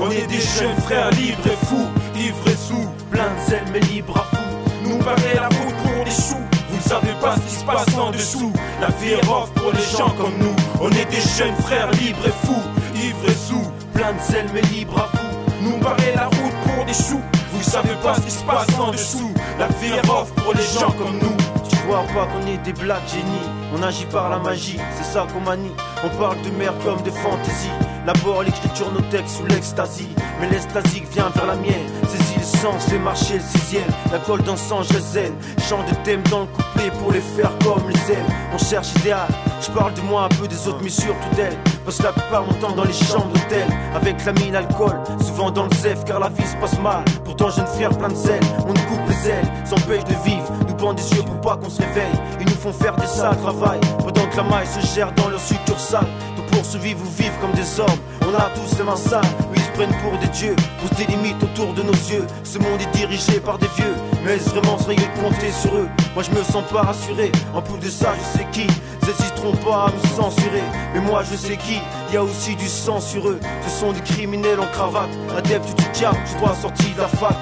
On est des jeunes frères libres et fous, ivres et sous, plein de zèle mais libres à fou. Nous barrer la route pour les sous. Vous ne savez pas ce qui se passe en dessous. La vie est rough pour les gens comme nous. On est des jeunes frères libres et fous, ivres et sous, plein de zèle mais libres à vous. Nous barrer la route pour des sous. Vous savez pas ce qui se passe en dessous. La vie est rough pour les gens comme nous. Tu vois pas qu'on est des black génies, on agit par la magie, c'est ça qu'on manie. On parle de merde comme de fantaisie. L'abord l'écriture, nos textes sous l'extasie. Mais l'extasie vient vers la mienne. Saisis le sens, fais marcher le sixième. La colle d'un sang, je zen. Chant de thèmes dans le couplet pour les faire comme les ailes. On cherche idéal. Je parle de moi un peu des autres, mais surtout d'elle. Passe la plupart mon temps dans les chambres d'hôtel. Avec la mine, alcool. Souvent dans le zef, car la vie se passe mal. Pourtant, jeune frère plein de zèle. On nous coupe les ailes, de vivre. Nous bandent des yeux pour pas qu'on se réveille. Ils nous font faire des sales travail. Pendant que la maille se gère dans leur succursale. Donc pour survivre ou vivre comme des hommes. On a tous les mains sales. Ils se prennent pour des dieux. Poussent des limites autour de nos yeux. Ce monde est dirigé par des vieux. Mais est-ce vraiment sérieux de compter sur eux? Moi, je me sens pas rassuré. En plus de ça, je sais qui. Ils hésiteront pas à me censurer. Mais moi, je sais qui. Y a aussi du sang sur eux. Ce sont des criminels en cravate. Adeptes du diable, tu dois sortir la fac.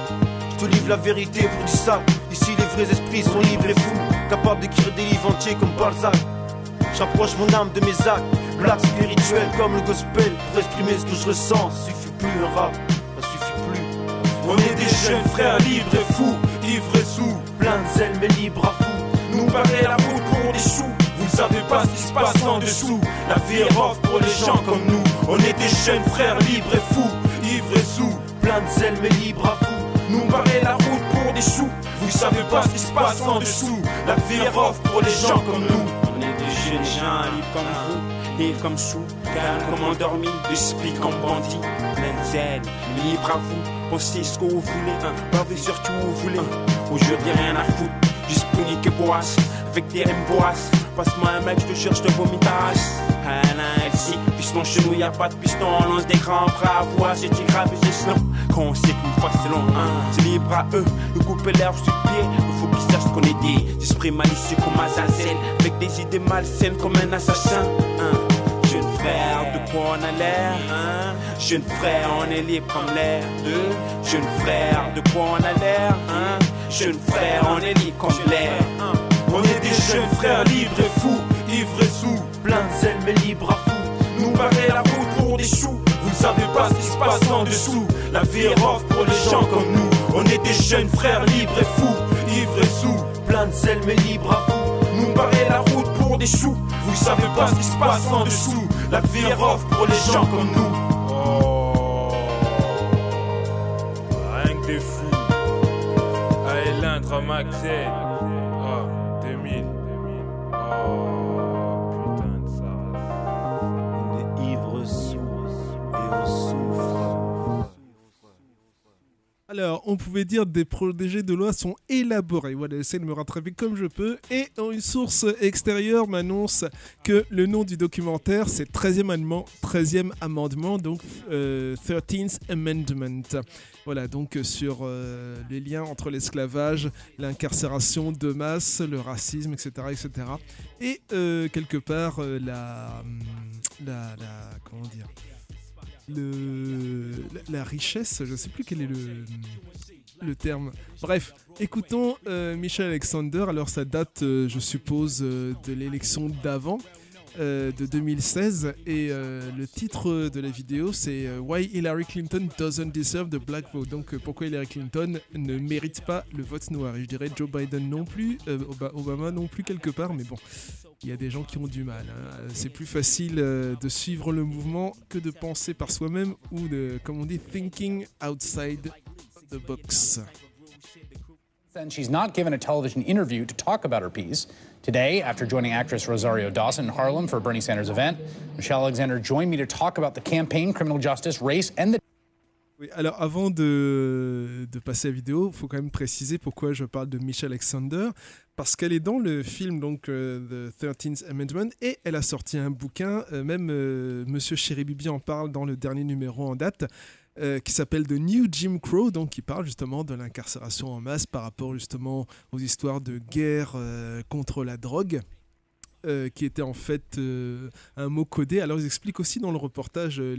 Te livre la vérité pour du sale. Ici, les vrais esprits sont libres et fous. Capables d'écrire des livres entiers comme Balzac. J'approche mon âme de mes actes. Black spirituel comme le gospel. Pour exprimer ce que je ressens, suffit plus un rap. Ça suffit plus. On est des jeunes frères libres et fous, ivres et sous, plein de zèle mais libres à fou. Nous barrer la route pour des sous. Vous ne savez pas ce qui se passe en dessous. La vie est rough pour les gens comme nous. On est des jeunes frères libres et fous, ivres et sous, plein de zèle mais libres à vous. Barrer la route pour des sous. Vous savez pas ce qui se passe en dessous. La vie est rough pour les gens comme nous. On est des jeunes gens libres comme vous, libres comme sous, calmes comme endormis, esprit comme bandits, plein de zèle, libre à vous, pensez ce que vous voulez, hein, bavez sur tout où vous voulez. Aujourd'hui rien à foutre, juste punique et boisse, avec des rimes. Passe-moi un mec, je te cherche, je te vomis race. Alain, ici, piston chez nous, y a pas de piston, on lance des grands bras à voix, c'est grave long. On sait qu'une fois c'est long, hein, c'est libre à eux, de couper l'herbe sur pied, il faut qu'ils sachent qu'on est des esprits malicieux comme Azazel, avec des idées malsaines comme un assassin. Hein. Jeune en a l'air hein? Jeune frère, on est libre comme l'air de Jeune frère, de quoi on a l'air hein? Jeune frère, on est libre comme l'air? On est des jeunes frères libres et fous, ivres et sous Plein de zèle mais libres à fou Nous barrer la route pour des choux savez pas ce qui se passe en dessous. La vie est rough pour les gens comme nous. On est des jeunes frères libres et fous, ivres et sous. Plein de zèle mais libres à fou Nous barrer la route pour des choux. Vous savez pas ce qui se passe en dessous. La vie est rough pour les gens comme nous. Oh. Rien que des fous. Allez, l'intro Maxel. Alors, on pouvait dire des projets de loi sont élaborés. Voilà, j'essaie de me rattraper comme je peux. Et une source extérieure m'annonce que le nom du documentaire, c'est 13e amendement, 13e amendement donc euh, 13th Amendment. Voilà, donc euh, sur euh, les liens entre l'esclavage, l'incarcération de masse, le racisme, etc. etc. Et euh, quelque part, euh, la, hum, la, la- Comment dire le, la, richesse, je ne sais plus quel est le, le terme. Bref, écoutons euh, Michel Alexander. Alors ça date, euh, je suppose, euh, de l'élection d'avant, de 2016. Et le titre de la vidéo, c'est Why Hillary Clinton doesn't deserve the black vote. Donc pourquoi Hillary Clinton ne mérite pas le vote noir? Et je dirais Joe Biden non plus, Oba- Obama non plus quelque part, mais bon. Il y a des gens qui ont du mal. hein. C'est plus facile euh, de suivre le mouvement que de penser par soi-même ou de, comme on dit, thinking outside the box. And she's not given a television interview to talk about her piece. Today, after joining actress Rosario Dawson in Harlem for a Bernie Sanders event, Michelle Alexander joined me to talk about the campaign, criminal justice, race, and the Oui, alors avant de, passer à la vidéo, il faut quand même préciser pourquoi je parle de Michelle Alexander. Parce qu'elle est dans le film donc euh, The 13th Amendment et elle a sorti un bouquin, euh, même euh, Monsieur Chéribibi en parle dans le dernier numéro en date, euh, qui s'appelle The New Jim Crow, donc qui parle justement de l'incarcération en masse par rapport justement aux histoires de guerre contre la drogue. Euh, qui était en fait euh, un mot codé. Alors ils expliquent aussi dans le reportage euh,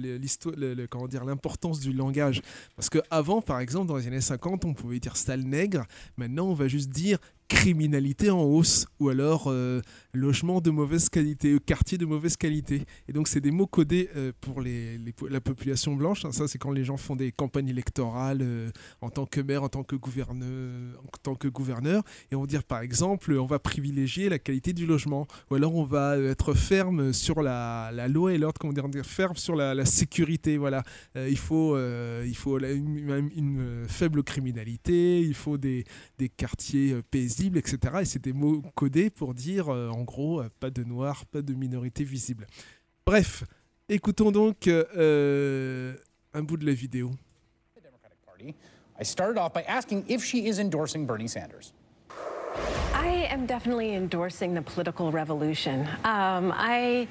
l'importance du langage. Parce que avant, par exemple, dans les années 50, on pouvait dire sale nègre. Maintenant, on va juste dire criminalité en hausse ou alors euh, logement de mauvaise qualité, euh, quartier de mauvaise qualité. Et donc c'est des mots codés euh, pour les, la population blanche. hein. Ça c'est quand les gens font des campagnes électorales en tant que maire, en tant que gouverneur, en tant que gouverneur, et on va dire par exemple on va privilégier la qualité du logement, ou alors on va être ferme sur la, la loi et l'ordre, comment dire, ferme sur la, sécurité. Voilà, il faut il faut une, faible criminalité, il faut des, des quartiers euh, paisibles, etc. Et c'est des mots codés pour dire, euh, en gros, euh, pas de noirs, pas de minorités visibles. Bref, écoutons donc euh, euh, un bout de la vidéo. Party. I started off by asking if she is endorsing Bernie Sanders. I am definitely endorsing the political revolution. Um, I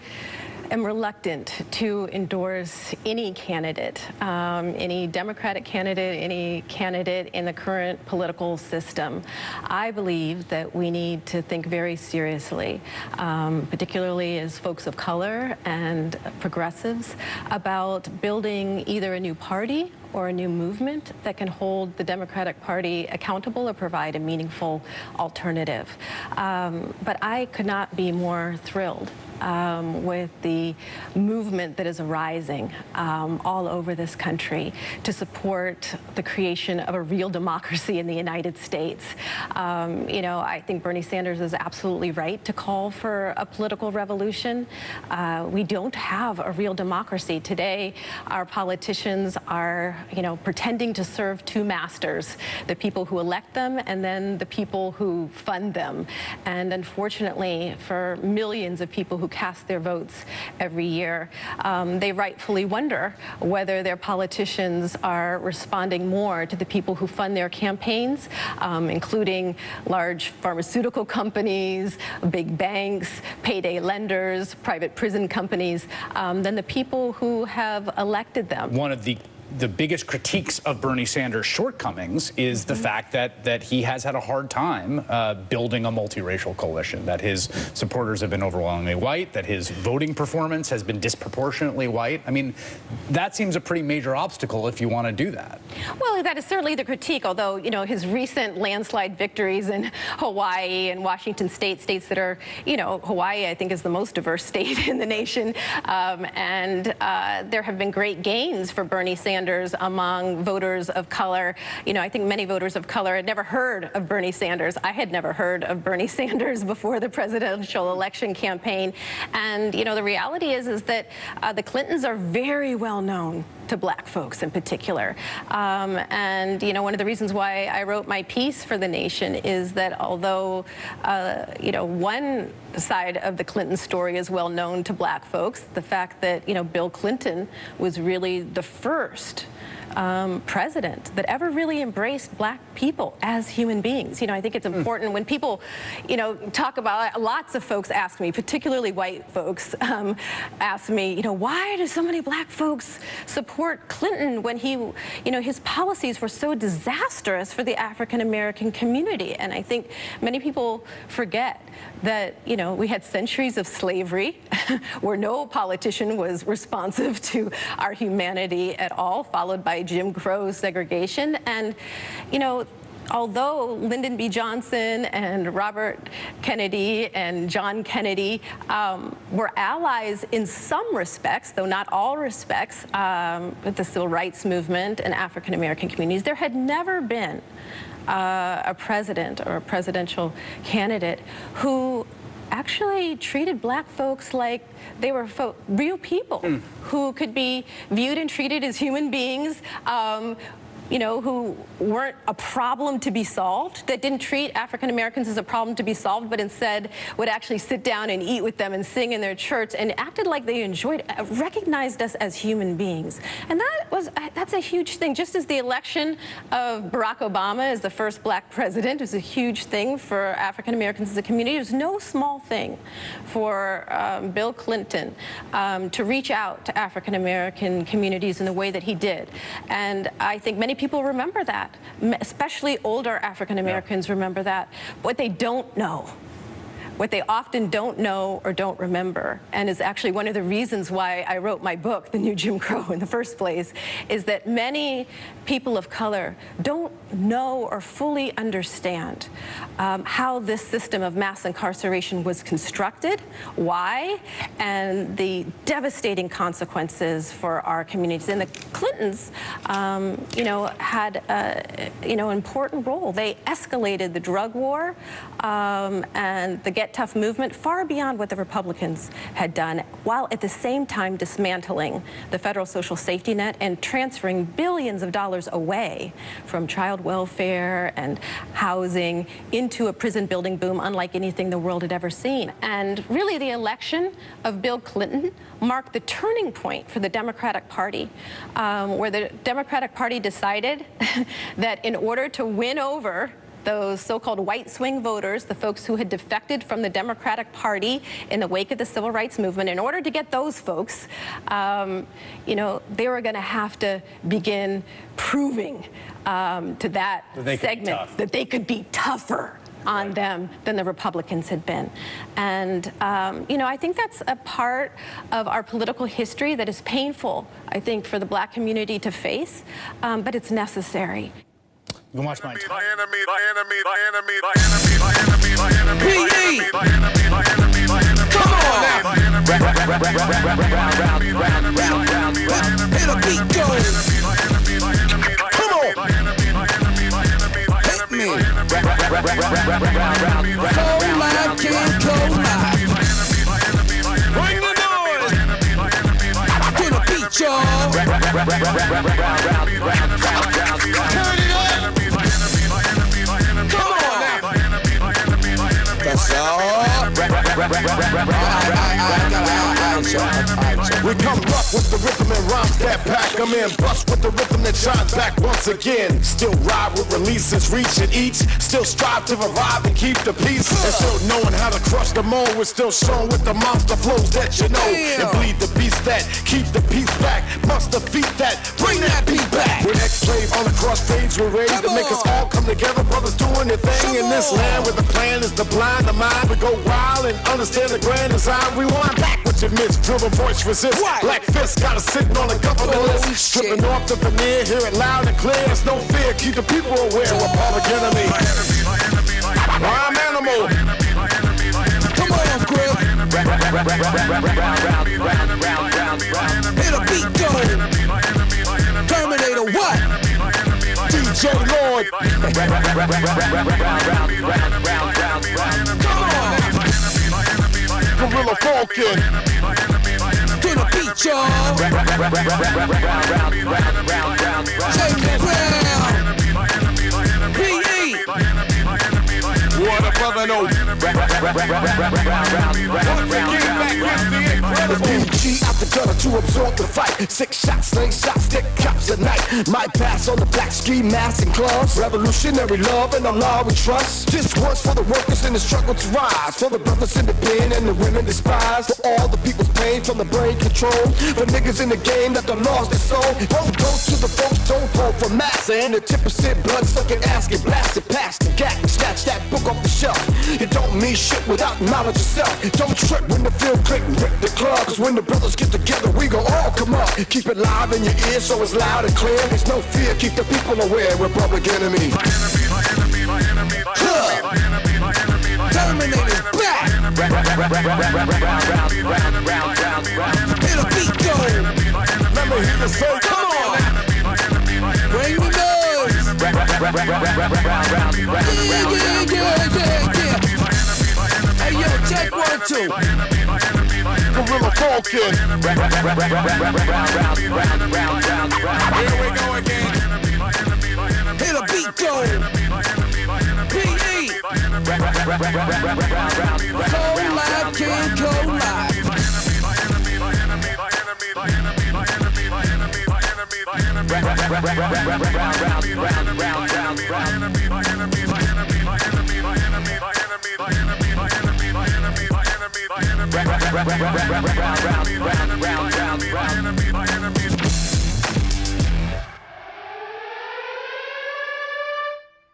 am reluctant to endorse any candidate, um, any Democratic candidate, any candidate in the current political system. I believe that we need to think very seriously, um, particularly as folks of color and progressives, about building either a new party or a new movement that can hold the Democratic Party accountable or provide a meaningful alternative. Um, but I could not be more thrilled um, with the movement that is arising um, all over this country to support the creation of a real democracy in the United States. Um, you know, I think Bernie Sanders is absolutely right to call for a political revolution. Uh, we don't have a real democracy today. Our politicians are, you know, pretending to serve two masters: the people who elect them and then the people who fund them. And unfortunately, for millions of people who cast their votes every year, um, they rightfully wonder whether their politicians are responding more to the people who fund their campaigns, um, including large pharmaceutical companies, big banks, payday lenders, private prison companies, um, than the people who have elected them. One of the the biggest critiques of Bernie Sanders' shortcomings is the fact that that he has had a hard time uh, building a multiracial coalition. That his supporters have been overwhelmingly white. That his voting performance has been disproportionately white. I mean, that seems a pretty major obstacle if you want to do that. Well, that is certainly the critique, although, you know, his recent landslide victories in Hawaii and Washington state, states that are, you know, Hawaii, I think, is the most diverse state in the nation. Um, and uh, there have been great gains for Bernie Sanders among voters of color. You know, I think many voters of color had never heard of Bernie Sanders. I had never heard of Bernie Sanders before the presidential election campaign. And, you know, the reality is, is that uh, the Clintons are very well known to black folks in particular. Um, and, you know, one of the reasons why I wrote my piece for The Nation is that although, uh, you know, one side of the Clinton story is well known to black folks, the fact that, you know, Bill Clinton was really the first um, president that ever really embraced black people as human beings. You know, I think it's important when people, you know, talk about, lots of folks ask me, particularly white folks, um, ask me, you know, why do so many black folks support Clinton when he, you know, his policies were so disastrous for the African American community? And I think many people forget that, you know, we had centuries of slavery where no politician was responsive to our humanity at all, followed by Jim Crow segregation. And, you know, although Lyndon B. Johnson and Robert Kennedy and John Kennedy um, were allies in some respects, though not all respects, um, with the civil rights movement and African American communities, there had never been uh, a president or a presidential candidate who actually treated black folks like they were fo- real people who could be viewed and treated as human beings. Um, you know, who weren't a problem to be solved, that didn't treat African Americans as a problem to be solved, but instead would actually sit down and eat with them and sing in their church and acted like they enjoyed, uh, recognized us as human beings. And that was, uh, that's a huge thing. Just as the election of Barack Obama as the first black president was a huge thing for African Americans as a community, it was no small thing for um, Bill Clinton um, to reach out to African American communities in the way that he did. And I think many people remember that, especially older African Americans remember that. What they don't know what they often don't know or don't remember, and is actually one of the reasons why I wrote my book, The New Jim Crow, in the first place, is that many people of color don't know or fully understand um, how this system of mass incarceration was constructed, why, and the devastating consequences for our communities. And the Clintons, um, you know, had a, you know, important role. They escalated the drug war um, and the Get Tough movement far beyond what the Republicans had done, while at the same time dismantling the federal social safety net and transferring billions of dollars away from child welfare and housing into a prison building boom unlike anything the world had ever seen. And really, the election of Bill Clinton marked the turning point for the Democratic Party, um, where the Democratic Party decided that in order to win over those so-called white swing voters, the folks who had defected from the Democratic Party in the wake of the civil rights movement, in order to get those folks, um, you know, they were going to have to begin proving um, to that they segment that they could be tougher on them than the Republicans had been. And, um, you know, I think that's a part of our political history that is painful, I think, for the black community to face, um, but it's necessary. You can watch my Bring the noise. To the beat, y'all. Now. All. We come rough with the rhythm and rhymes that pack them in. Bust with the rhythm that shines back once again. Still ride with releases, reach and each. Still strive to revive and keep the peace. And still knowing how to crush the mold. We're still showing with the monster flows that you know. And bleed the beast that keep the peace back. Must defeat that. Bring that beat back. We're X-Slave on the cross stage we're ready to make us all come together. Brothers doing their thing in this land where the plan is to blind the mind. We go wild and understand the grand design. Rewind back what you missed. Feel the voice resist. Black fist got us sitting on a government list. Tripping off the veneer, hear it loud and clear. There's no fear. Keep the people aware. We're public enemy. I'm animal. Come on, Grill. Hit a beat, go. Terminator, what? DJ Lord. Gorilla Falcon. To the beat, y'all. James Brown. PG out the gutter to absorb the fight. Six shots, nine shots, stick cops at night. My pass on the black ski mask and gloves. Revolutionary love and the law we trust. This one's for the workers in the struggle to rise. For the brothers in the pen and the women despised. For all the people's pain from the brain control. For niggas in the game that done lost their soul. Don't go to the folks, don't hold for mass. And the tip percent blood sucking ass get blasted past the gap snatch that book off the shelf. It don't mean shit without knowledge yourself. Don't trip when the field click and rip the club. Cause when the brothers get together, we gon' all come up. Keep it live in your ear so it's loud and clear. There's no fear, keep the people aware. We're public enemy. Terminator's back. Round, round, round, round, round, round, round, round, round. Hit a beat, go. Me hear you say, come on. Bring the noise. Yeah, yeah, yeah, yeah, yeah. Hey, yo, check one, two. Gorilla Falcon. Here we go again. Hit a beat, go. P.E. Go live, can't go live.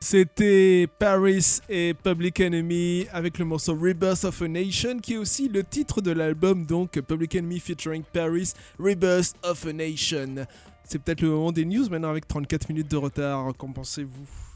C'était Paris et Public Enemy avec le morceau Rebirth of a Nation qui est aussi le titre de l'album donc Public Enemy featuring Paris Rebirth of a Nation. C'est peut-être le moment des news maintenant avec 34 minutes de retard, qu'en pensez-vous?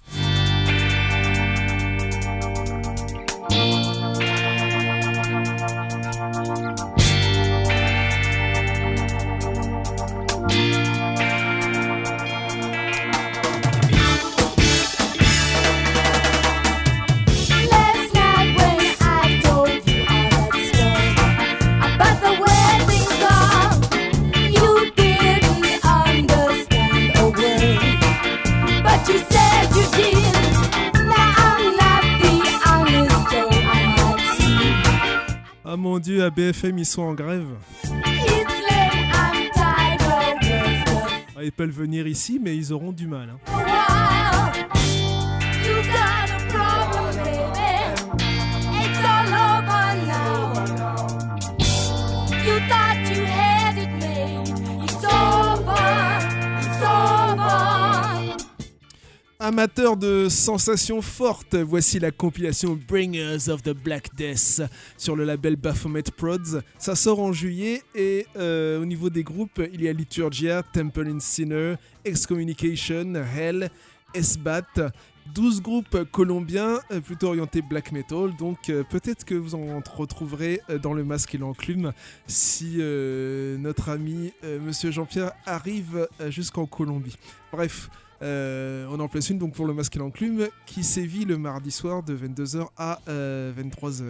Ah mon dieu, à BFM ils sont en grève. Ah, Ils peuvent venir ici mais ils auront du mal. hein. Amateurs de sensations fortes, voici la compilation Bringers of the Black Death sur le label Baphomet Prods. Ça sort en juillet et euh, au niveau des groupes, il y a Liturgia, Temple in Sinner, Excommunication, Hell, Esbat. 12 groupes colombiens euh, plutôt orientés black metal, donc euh, peut-être que vous en retrouverez dans le masque et l'enclume si notre ami Monsieur Jean-Pierre arrive jusqu'en Colombie. Bref, euh, on en place une donc pour le masque et l'enclume qui sévit le mardi soir de 22h à euh, 23h.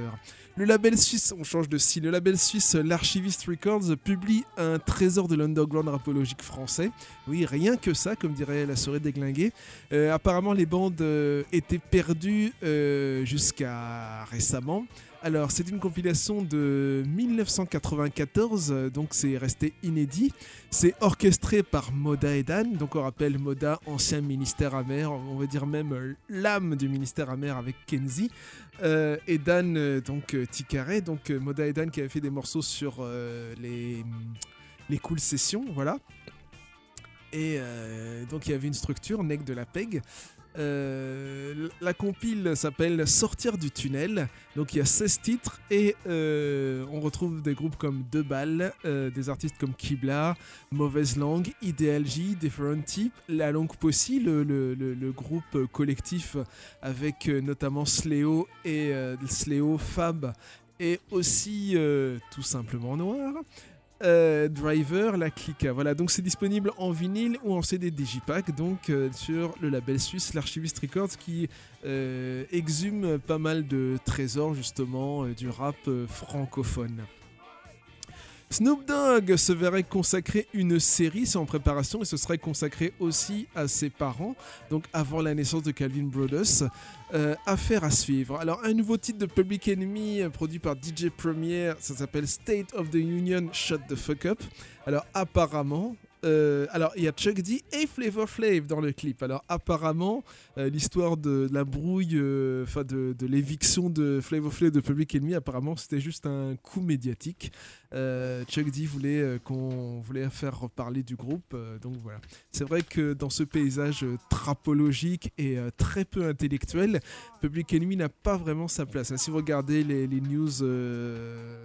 Le label suisse, on change de style, le label suisse l'Archivist Records publie un trésor de l'underground rapologique français. Oui, rien que ça, comme dirait la soirée déglinguée. Euh, apparemment, les bandes euh, étaient perdues euh, jusqu'à récemment. Alors, c'est une compilation de 1994, euh, donc c'est resté inédit. C'est orchestré par Moda et Dan, donc on rappelle Moda, ancien ministère amer, on va dire même euh, l'âme du ministère amer avec Kenzie. Euh, et Dan, euh, donc Ticaré, donc Moda et Dan qui avait fait des morceaux sur les, les Cool Sessions, voilà. Et donc il y avait une structure, Nec de la PEG. Euh, la compile s'appelle Sortir du tunnel. Donc il y a 16 titres et euh, on retrouve des groupes comme Deux euh, des artistes comme Kibla, Mauvaise Langue, Ideal J, Different Type, La Longue Possi, le, groupe collectif avec notamment Sléo et Sléo, Fab et aussi tout simplement Noir. Euh, Driver, la Clica. Voilà, donc c'est disponible en vinyle ou en CD Digipack, donc euh, sur le label suisse l'Archiviste Records qui euh, exhume pas mal de trésors justement du rap francophone. Snoop Dogg se verrait consacrer une série, c'est en préparation, et ce serait consacré aussi à ses parents, donc avant la naissance de Calvin Brothers. Euh, affaire à suivre. Alors, un nouveau titre de Public Enemy euh, produit par DJ Premier, ça s'appelle State of the Union Shut the Fuck Up. Alors, apparemment. euh, alors, il y a Chuck D et Flavor Flav dans le clip. Alors, apparemment, l'histoire de, la brouille, enfin de, de l'éviction de Flavor Flav de Public Enemy, apparemment, c'était juste un coup médiatique. Euh, Chuck D voulait euh, qu'on voulait faire reparler du groupe, euh, donc voilà. C'est vrai que dans ce paysage trapologique et très peu intellectuel, Public Enemy n'a pas vraiment sa place. hein. Si vous regardez les, news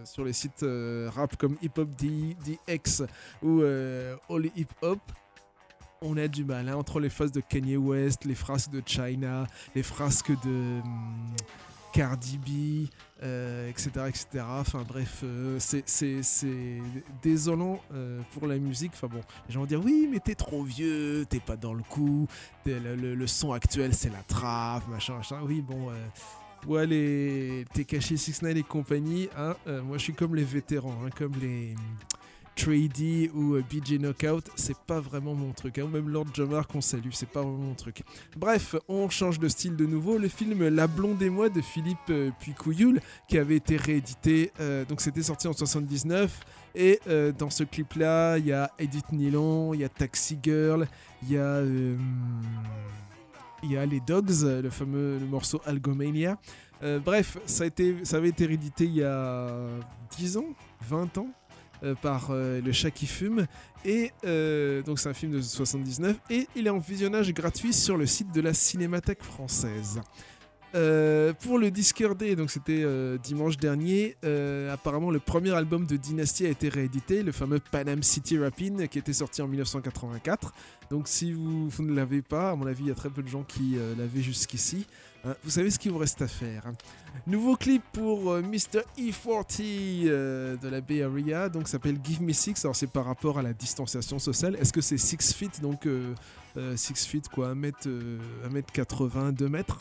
sur les sites rap comme Hip Hop DX ou All Hip Hop, on a du mal hein, entre les phrases de Kanye West, les frasques de China, les frasques de hum, Cardi B, euh, etc.. Enfin bref, euh, c'est- désolant euh, pour la musique. Enfin bon, les gens vont dire oui, mais t'es trop vieux, t'es pas dans le coup, le, son actuel c'est la trave, machin, machin. Oui, bon. euh, Ouais, les Tekashi 69 et compagnie, hein, euh, moi je suis comme les vétérans, hein, comme les hum, Trady ou euh, BJ Knockout, c'est pas vraiment mon truc. Hein, même Lord Jamar qu'on salue, c'est pas vraiment mon truc. Bref, on change de style de nouveau. Le film La Blonde et moi de Philippe euh, Puicouyoul, qui avait été réédité, euh, donc c'était sorti en 79. Et dans ce clip-là, il y a Edith Nylon, il y a Taxi Girl, il y a. les Dogs, le fameux le morceau Algomania. Bref, ça, a été, ça avait été réédité il y a 10 ans, 20 ans, par euh, Le Chat qui fume. Et euh, donc c'est un film de 79 et il est en visionnage gratuit sur le site de la Cinémathèque française. Euh, pour le Discord Day, donc c'était euh, dimanche dernier, euh, apparemment le premier album de Dynasty a été réédité, le fameux Panam City Rappin qui était sorti en 1984. Donc si vous, vous ne l'avez pas, à mon avis il y a très peu de gens qui euh, l'avaient jusqu'ici. Hein, vous savez ce qu'il vous reste à faire. hein. Nouveau clip pour euh, Mr. E40 euh, de la Bay Area, donc s'appelle Give Me Six. Alors c'est par rapport à la distanciation sociale. Est-ce que c'est 6 feet, donc 6 feet quoi, 1m, euh, 1m80, 2 mètres?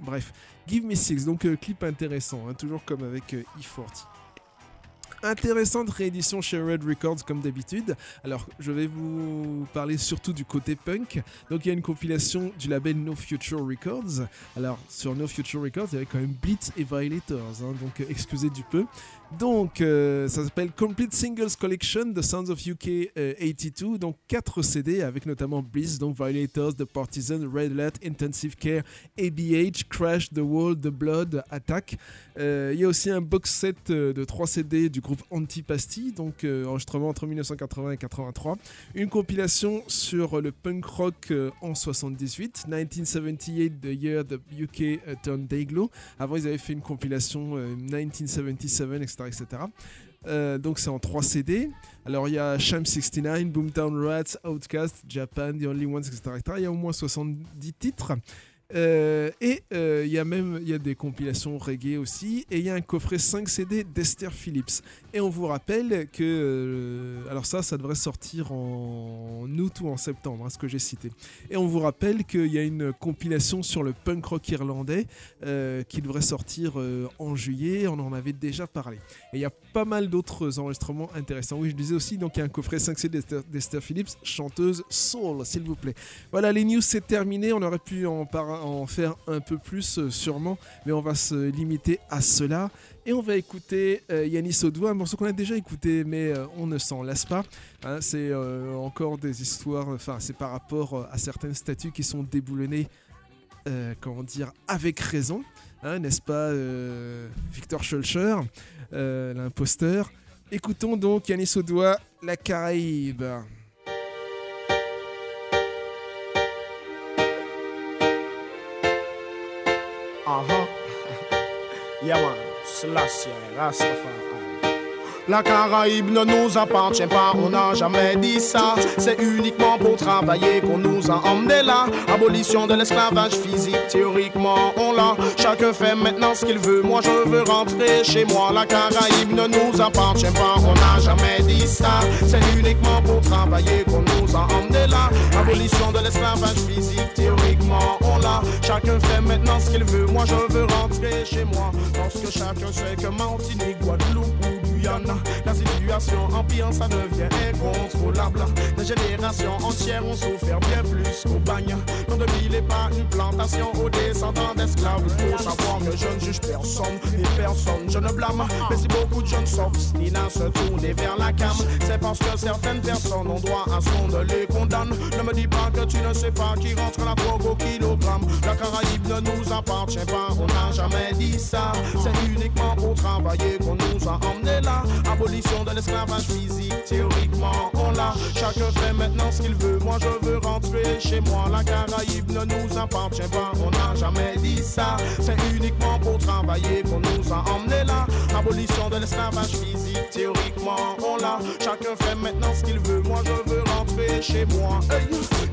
Bref, Give Me Six, donc euh, clip intéressant, hein, toujours comme avec euh, E40. Intéressante réédition chez Red Records comme d'habitude. Alors je vais vous parler surtout du côté punk. Donc il y a une compilation du label No Future Records. Alors sur No Future Records il y avait quand même Blitz et Violators, hein, donc euh, excusez du peu. Donc euh, ça s'appelle Complete Singles Collection The Sounds of UK euh, 82, donc 4 CD avec notamment Blitz, donc Violators, The Partisan, Red Alert, Intensive Care, ABH, Crash, The Wall, The Blood, Attack. Euh, il y a aussi un box set euh, de 3 CD du groupe Antipasti, donc euh, enregistrement entre 1980 et 83. Une compilation sur le punk rock euh, en 78, 1978, The Year the UK Turned Dayglow. Avant, ils avaient fait une compilation euh, 1977, etc. Euh, donc c'est en 3 CD. Alors il y a Sham 69, Boomtown Rats, Outcast, Japan, The Only Ones, etc. Il y a au moins 70 titres. Euh, et euh, il y a même y a des compilations reggae aussi et il y a un coffret 5 CD d'Esther Phillips. Et on vous rappelle que euh, alors ça ça devrait sortir en août ou en septembre hein, ce que j'ai cité. Et on vous rappelle qu'il y a une compilation sur le punk rock irlandais qui devrait sortir en juillet on en avait déjà parlé. Et il y a pas mal d'autres enregistrements intéressants. Oui je disais aussi donc il y a un coffret 5 CD d'Esther- Phillips chanteuse soul s'il vous plaît. Voilà les news c'est terminé. On aurait pu en, faire un peu plus euh, sûrement mais on va se limiter à cela. Et on va écouter euh, Yanis Odou, un morceau qu'on a déjà écouté, mais euh, on ne s'en lasse pas. Hein, c'est euh, encore des histoires, enfin, c'est par rapport à certaines statues qui sont déboulonnées, comment dire, avec raison, Hein, n'est-ce pas, euh, Victor Schulcher, euh, l'imposteur. Écoutons donc Yannis Odoa, La Caraïbe. Uh-huh. yeah, man. La Caraïbe ne nous appartient pas, on n'a jamais dit ça. C'est uniquement pour travailler qu'on nous a emmenés là. Abolition de l'esclavage physique, théoriquement on l'a. Chacun fait maintenant ce qu'il veut, moi je veux rentrer chez moi. La Caraïbe ne nous appartient pas, on n'a jamais dit ça. C'est uniquement pour travailler qu'on nous a emmenés là. Abolition de l'esclavage physique, théoriquement on l'a. Chacun fait maintenant ce qu'il veut, moi je veux rentrer chez moi. Parce que chacun sait que Martinique, Guadeloupe la situation empire, ça devient incontrôlable. Des générations entières ont souffert bien plus qu'au bagne. L'an 2000 est pas une plantation aux descendants d'esclaves. Il faut savoir que je ne juge personne et personne je ne blâme. Mais si beaucoup de jeunes s'obstinent à se tourner vers la cam, c'est parce que certaines personnes ont droit à ce qu'on ne les condamne. Ne me dis pas que tu ne sais pas qui rentre la drogue au kilogramme. La Caraïbe ne nous appartient pas, on n'a jamais dit ça. C'est uniquement pour travailler qu'on nous a emmenés là. Abolition de l'esclavage physique, théoriquement on l'a. Chacun fait maintenant ce qu'il veut. Moi je veux rentrer chez moi. La Caraïbe ne nous appartient pas, on n'a jamais dit ça. C'est uniquement pour travailler qu'on nous a emmenés là. Abolition de l'esclavage physique, théoriquement on l'a. Chacun fait maintenant ce qu'il veut. Moi je veux chez moi. Hey,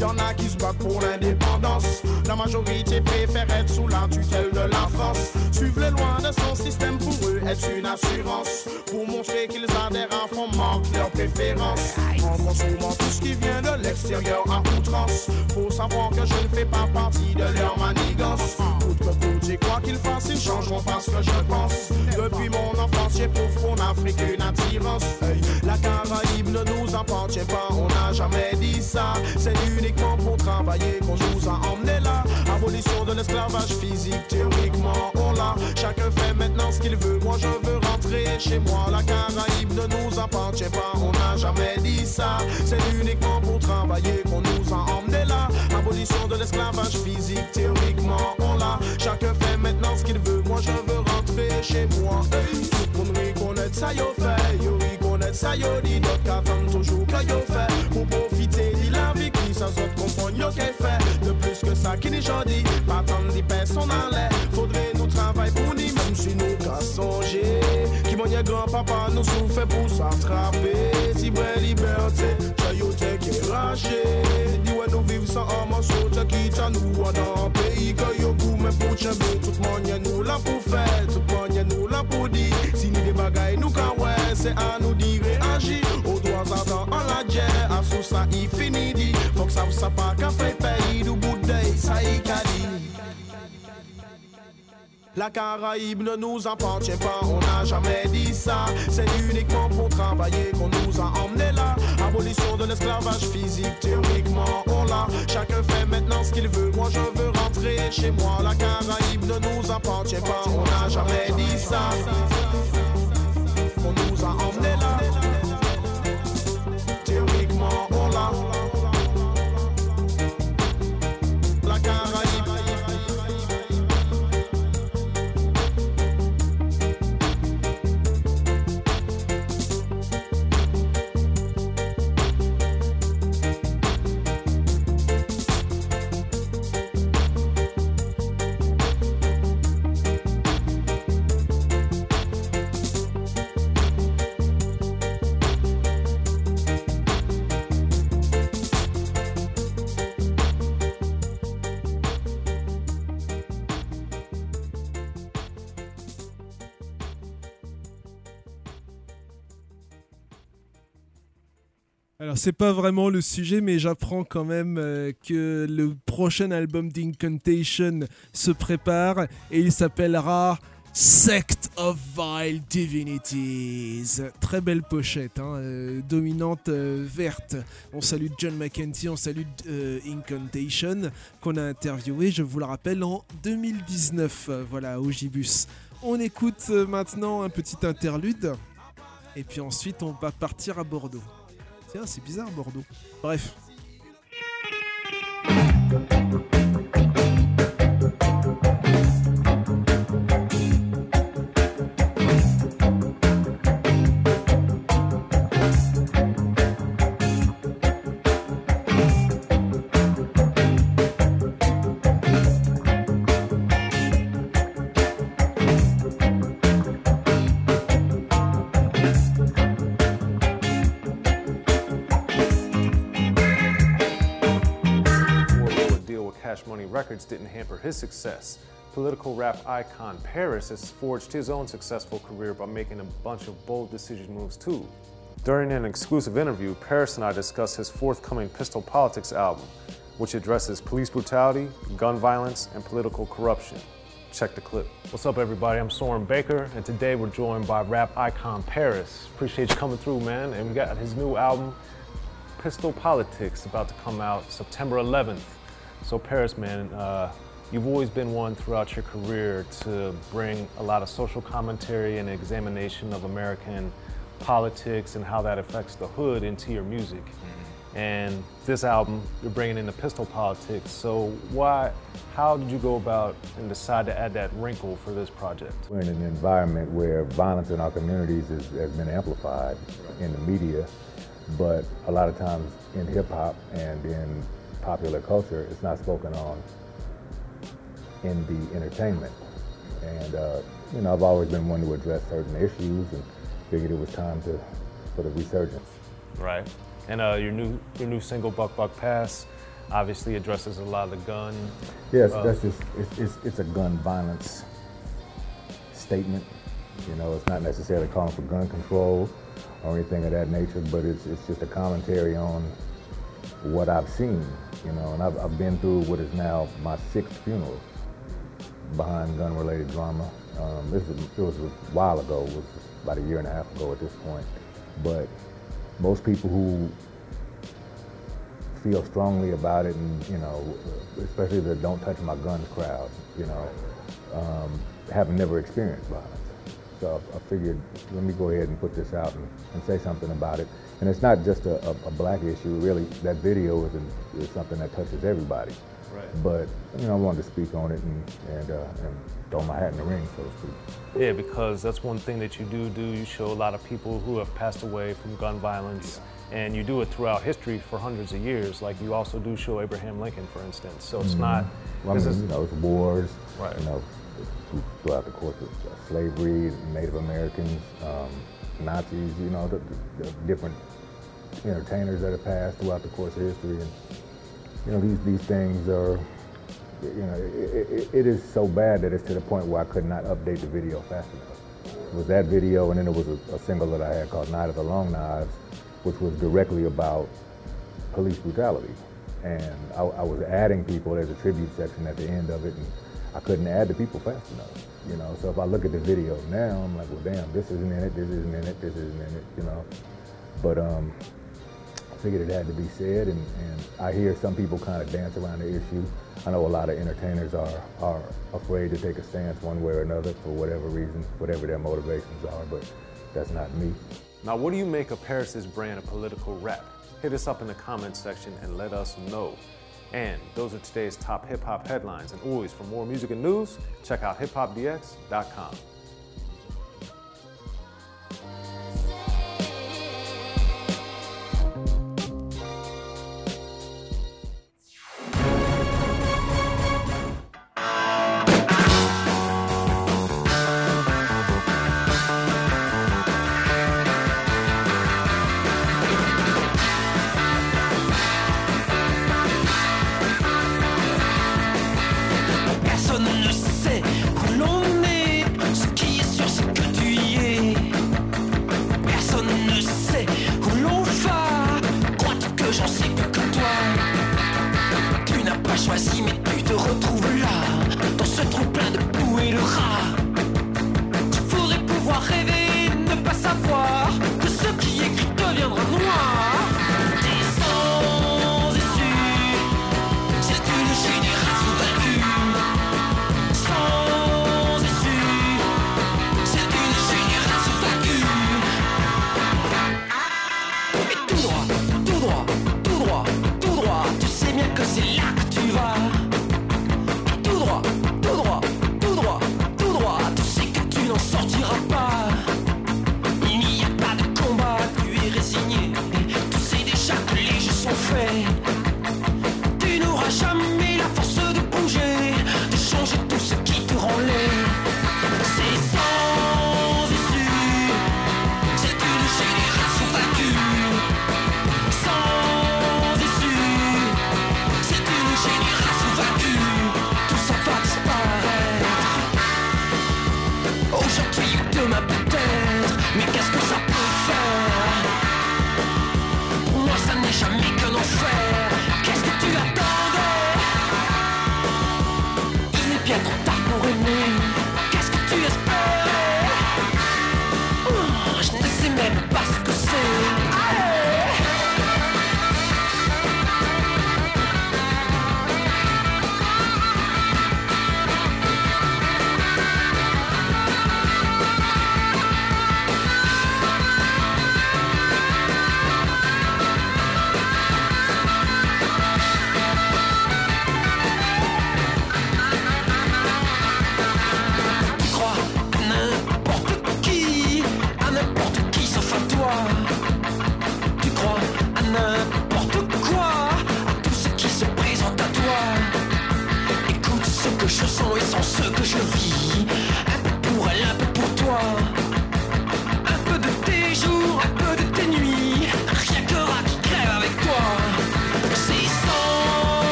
y en a qui se battent pour l'indépendance. La majorité préfère être sous la tutelle de la France. Suivre les lois de son système pour eux est une assurance? Pour montrer qu'ils adhèrent à fond, manquent leurs préférences. En consommant tout ce qui vient de l'extérieur à outrance. Faut savoir que je ne fais pas partie de leur manigance. Quoi qu'ils fassent, ils changeront pas ce que je pense. Depuis mon enfance, j'éprouve pour l'Afrique une attirance. La Caraïbe ne nous appartient pas, on n'a jamais dit ça. C'est uniquement pour travailler qu'on nous a emmenés là. Abolition de l'esclavage physique, théoriquement on l'a. Chacun fait maintenant ce qu'il veut. Moi je veux rentrer chez moi. La Caraïbe ne nous appartient pas, on n'a jamais dit ça. C'est uniquement pour travailler qu'on nous a emmenés là. Abolition de l'esclavage physique, théoriquement on l'a. Chacun fait maintenant ce qu'il veut. Moi je veux rentrer chez moi. Hey, tout le monde reconnaît ça, yo fait. Yo reconnaît ça, yo dit d'autres qu'attendent toujours que yo fait. Pour profiter sans autre comprendre yo qu'est fait. De plus que ça qui n'est jodi. Pas tant personnes en l'air. Faudrait nous travailler pour nous, même si nous qu'à songer. Qui mon grand-papa nous souffre pour s'attraper. Si vraie liberté, chayote qui est raché. Dis ouais nous vivons sans homme, saute quitte à nous en pays que yo goût, mais pour chamber, tout monde nous là pour faire, tout monde nous là pour dire. Si nous des bagailles nous quand ouais, c'est à nous dire réagir. La. La Caraïbe ne nous appartient pas, on n'a jamais dit ça. C'est uniquement pour travailler qu'on nous a emmenés là. Abolition de l'esclavage physique, théoriquement on l'a. Chacun fait maintenant ce qu'il veut. Moi je veux rentrer chez moi. La Caraïbe ne nous appartient pas, on n'a jamais dit ça. C'est pas vraiment le sujet, mais j'apprends quand même euh, que le prochain album d'Incantation se prépare et il s'appellera Sect of Vile Divinities. Très belle pochette, hein, euh, dominante euh, verte. On salue John McEntee, on salue Incantation qu'on a interviewé, je vous le rappelle, en 2019, euh, voilà, au Gibus. On écoute maintenant un petit interlude et puis ensuite on va partir à Bordeaux. Tiens, c'est bizarre Bordeaux. Bref. Records didn't hamper his success. Political rap icon Paris has forged his own successful career by making a bunch of bold decision moves too. During an exclusive interview, Paris and I discussed his forthcoming Pistol Politics album, which addresses police brutality, gun violence, and political corruption. Check the clip. What's up, everybody? I'm Soren Baker, and today we're joined by rap icon Paris. Appreciate you coming through, man. And we got his new album, Pistol Politics, about to come out September 11th. So, Paris, man, uh, you've always been one throughout your career to bring a lot of social commentary and examination of American politics and how that affects the hood into your music. And this album, you're bringing in the pistol politics. So why, how did you go about and decide to add that wrinkle for this project? We're in an environment where violence in our communities is, has been amplified in the media, but a lot of times in hip hop and in popular culture, it's not spoken on in the entertainment. And uh, you know, I've always been one to address certain issues and figured it was time to for the resurgence. Right. And uh, your new your new single Buck Buck Pass obviously addresses a lot of the gun. Yes, uh, that's just it's, it's, it's a gun violence statement. You know, it's not necessarily calling for gun control or anything of that nature, but it's it's just a commentary on what I've seen. You know, and I've, I've been through what is now my sixth funeral behind gun-related drama. Um, this was, it was a while ago. It was about a year and a half ago at this point. But most people who feel strongly about it, and you know, especially the "Don't Touch My Guns" crowd, you know, um, have never experienced violence. So I figured, let me go ahead and put this out and, and say something about it. And it's not just a, a, a black issue. Really, that video is, a, is something that touches everybody. Right. But you know, I wanted to speak on it and and, uh, and throw my hat in the ring, so to speak. Yeah, because that's one thing that you do do. You show a lot of people who have passed away from gun violence, and you do it throughout history for hundreds of years. Like you also do show Abraham Lincoln, for instance. So it's Mhm. not. Well, I mean, is- you know, it's wars. Right. You know, throughout the course of slavery, Native Americans, um, Nazis. You know, the, the, different entertainers that have passed throughout the course of history, and you know, these these things are. You know, it, it, it is so bad that it's to the point where I could not update the video fast enough. It was that video, and then there was a, a single that I had called "Night of the Long Knives," which was directly about police brutality. And I, I was adding people. There's a tribute section at the end of it, and I couldn't add the people fast enough. You know, so if I look at the video now, I'm like, well, damn, this isn't in it. This isn't in it. This isn't in it. You know, but um, I figured it had to be said, and, and I hear some people kind of dance around the issue. I know a lot of entertainers are are afraid to take a stance one way or another for whatever reason, whatever their motivations are, but that's not me. Now, what do you make of Paris's brand of political rap? Hit us up in the comments section and let us know. And those are today's top hip hop headlines. And always, for more music and news, check out hiphopdx.com.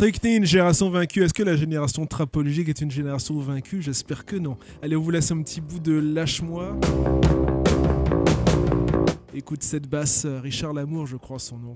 Strychnine, génération vaincue. Est-ce que la génération trapologique est une génération vaincue? J'espère que non. Allez, on vous laisse un petit bout de Lâche-moi. Écoute cette basse, euh, Richard Lamour, je crois son nom.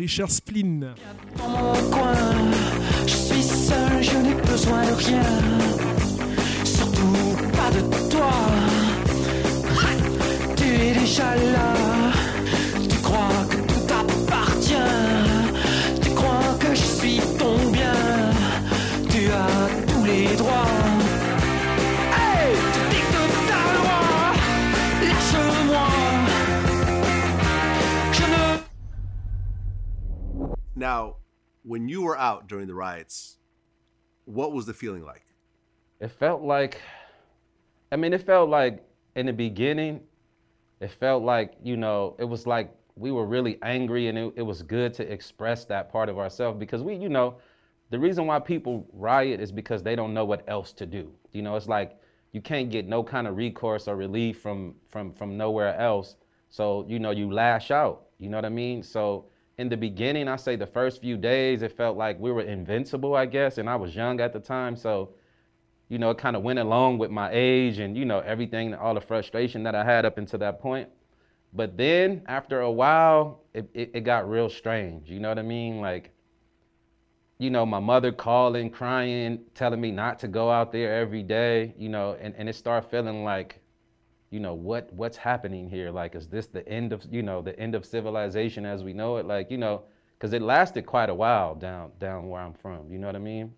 Richard Splin. Dans mon coin, je suis seul, je n'ai besoin de rien. During the riots, what was the feeling like? It felt like, I mean, it felt like in the beginning, it felt like, you know, it was like we were really angry and it, it was good to express that part of ourselves because we, you know, the reason why people riot is because they don't know what else to do. You know, it's like you can't get no kind of recourse or relief from from from nowhere else. So, you know, you lash out. You know what I mean? So in the beginning, I say the first few days, it felt like we were invincible, I guess, and I was young at the time. So you know, it kind of went along with my age and, you know, everything, all the frustration that I had up until that point. But then after a while, it, it, it got real strange. You know what I mean? Like, you know, my mother calling, crying, telling me not to go out there every day, you know, and, and it started feeling like, you know, what what's happening here? Like, is this the end of, you know, the end of civilization as we know it? Like, you know, because it lasted quite a while down down where I'm from. You know what I mean?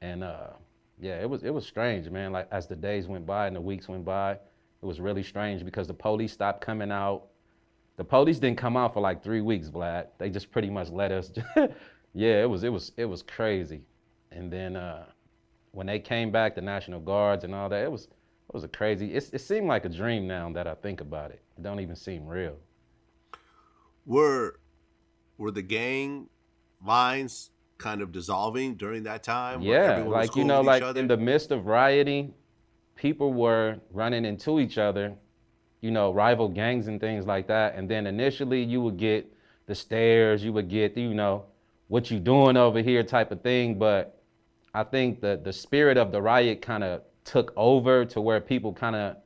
And uh, yeah, it was it was strange, man. Like as the days went by and the weeks went by, it was really strange because the police stopped coming out. The police didn't come out for like three weeks, Vlad. They just pretty much let us. yeah, it was it was it was crazy. And then uh, when they came back, the National Guards and all that, it was it was a crazy. It, it seemed like a dream now that I think about it. It don't even seem real. Were were the gang lines kind of dissolving during that time? Yeah, like you know, like other? in the midst of rioting, people were running into each other, you know, rival gangs and things like that. And then initially, you would get the stares, you would get, you know, what you doing over here type of thing. But I think the the spirit of the riot kind of took over to where people kind of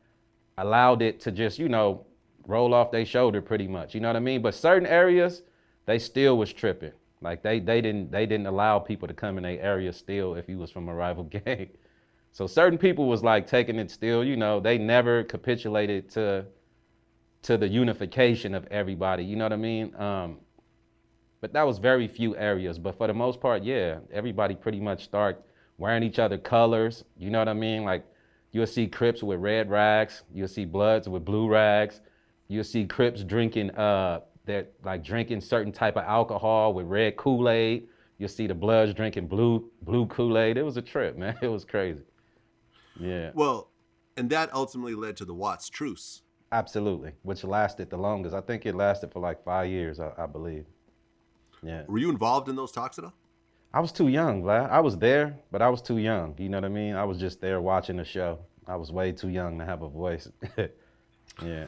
allowed it to just, you know, roll off their shoulder pretty much. You know what I mean? But certain areas, they still was tripping. Like they they didn't they didn't allow people to come in their area still if you was from a rival gang. So certain people was like taking it still, you know, they never capitulated to to the unification of everybody, you know what I mean? Um, but that was very few areas. But for the most part, yeah, everybody pretty much start wearing each other colors. You know what I mean? Like you'll see Crips with red rags, you'll see Bloods with blue rags, you'll see Crips drinking uh, they're like drinking certain type of alcohol with red Kool-Aid. You'll see the Bloods drinking blue blue Kool-Aid. It was a trip, man. It was crazy. Yeah. Well, and that ultimately led to the Watts truce. Absolutely, which lasted the longest. I think it lasted for like five years, I, I believe. Yeah. Were you involved in those talks at all? I was too young, Vlad. I was there, but I was too young. You know what I mean? I was just there watching the show. I was way too young to have a voice. yeah.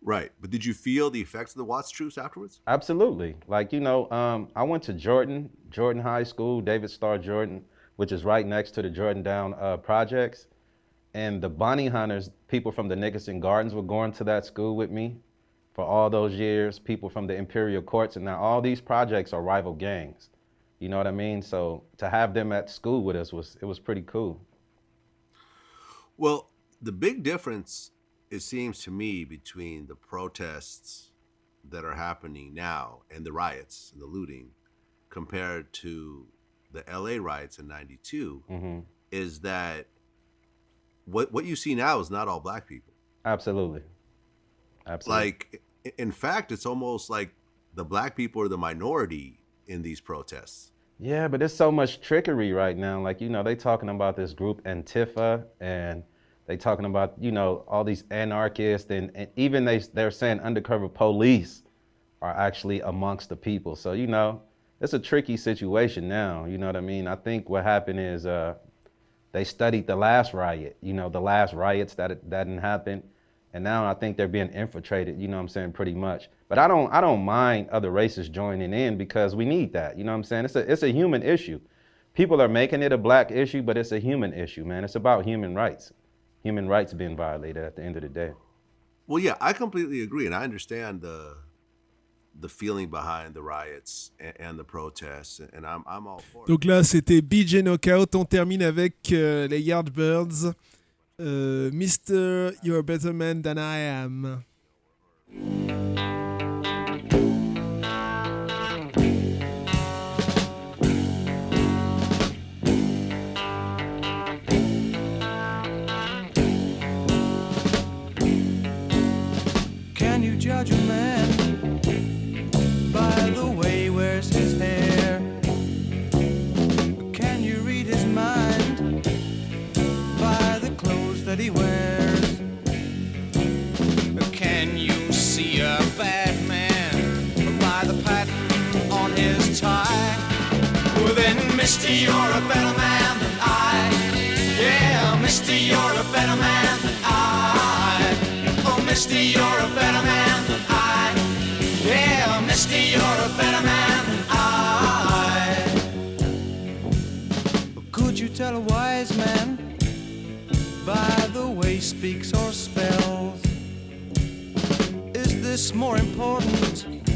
Right. But did you feel the effects of the Watts truce afterwards? Absolutely. Like, you know, um, I went to Jordan, Jordan High School, David Starr Jordan, which is right next to the Jordan Down uh, projects. And the Bounty Hunters, people from the Nickerson Gardens were going to that school with me for all those years, people from the Imperial Courts. And now all these projects are rival gangs. You know what I mean? So to have them at school with us was, it was pretty cool. Well, the big difference, it seems to me, between the protests that are happening now and the riots and the looting compared to the LA riots in 92 Mhm. is that what what you see now is not all black people. Absolutely. Absolutely. Like in fact, it's almost like the black people are the minority in these protests. Yeah, but there's so much trickery right now. Like, you know, they talking about this group Antifa and they talking about, you know, all these anarchists and, and even they they're saying undercover police are actually amongst the people. So, you know, it's a tricky situation now. You know what I mean? I think what happened is uh they studied the last riot, you know, the last riots that that didn't happen. And now I think they're being infiltrated, you know what I'm saying, pretty much. But I don't I don't mind other races joining in because we need that. You know what I'm saying? It's a it's a human issue. People are making it a black issue, but it's a human issue, man. It's about human rights. Human rights being violated at the end of the day. Well, yeah, I completely agree, and I understand the the feeling behind the riots and, and the protests, and I'm I'm all for it. Donc là, c'était BJ Knockout. On termine avec euh, les Yardbirds. Euh, Mr. You're a better man than I am. That he wears? Can you see a bad man by the pattern on his tie? Well then, mister, you're a better man than I. Yeah, mister, you're a better man than I. Oh, mister, you're a better man than I. Yeah, mister, you're a better man than I. Could you tell a wise man by speaks or spells? Is this more important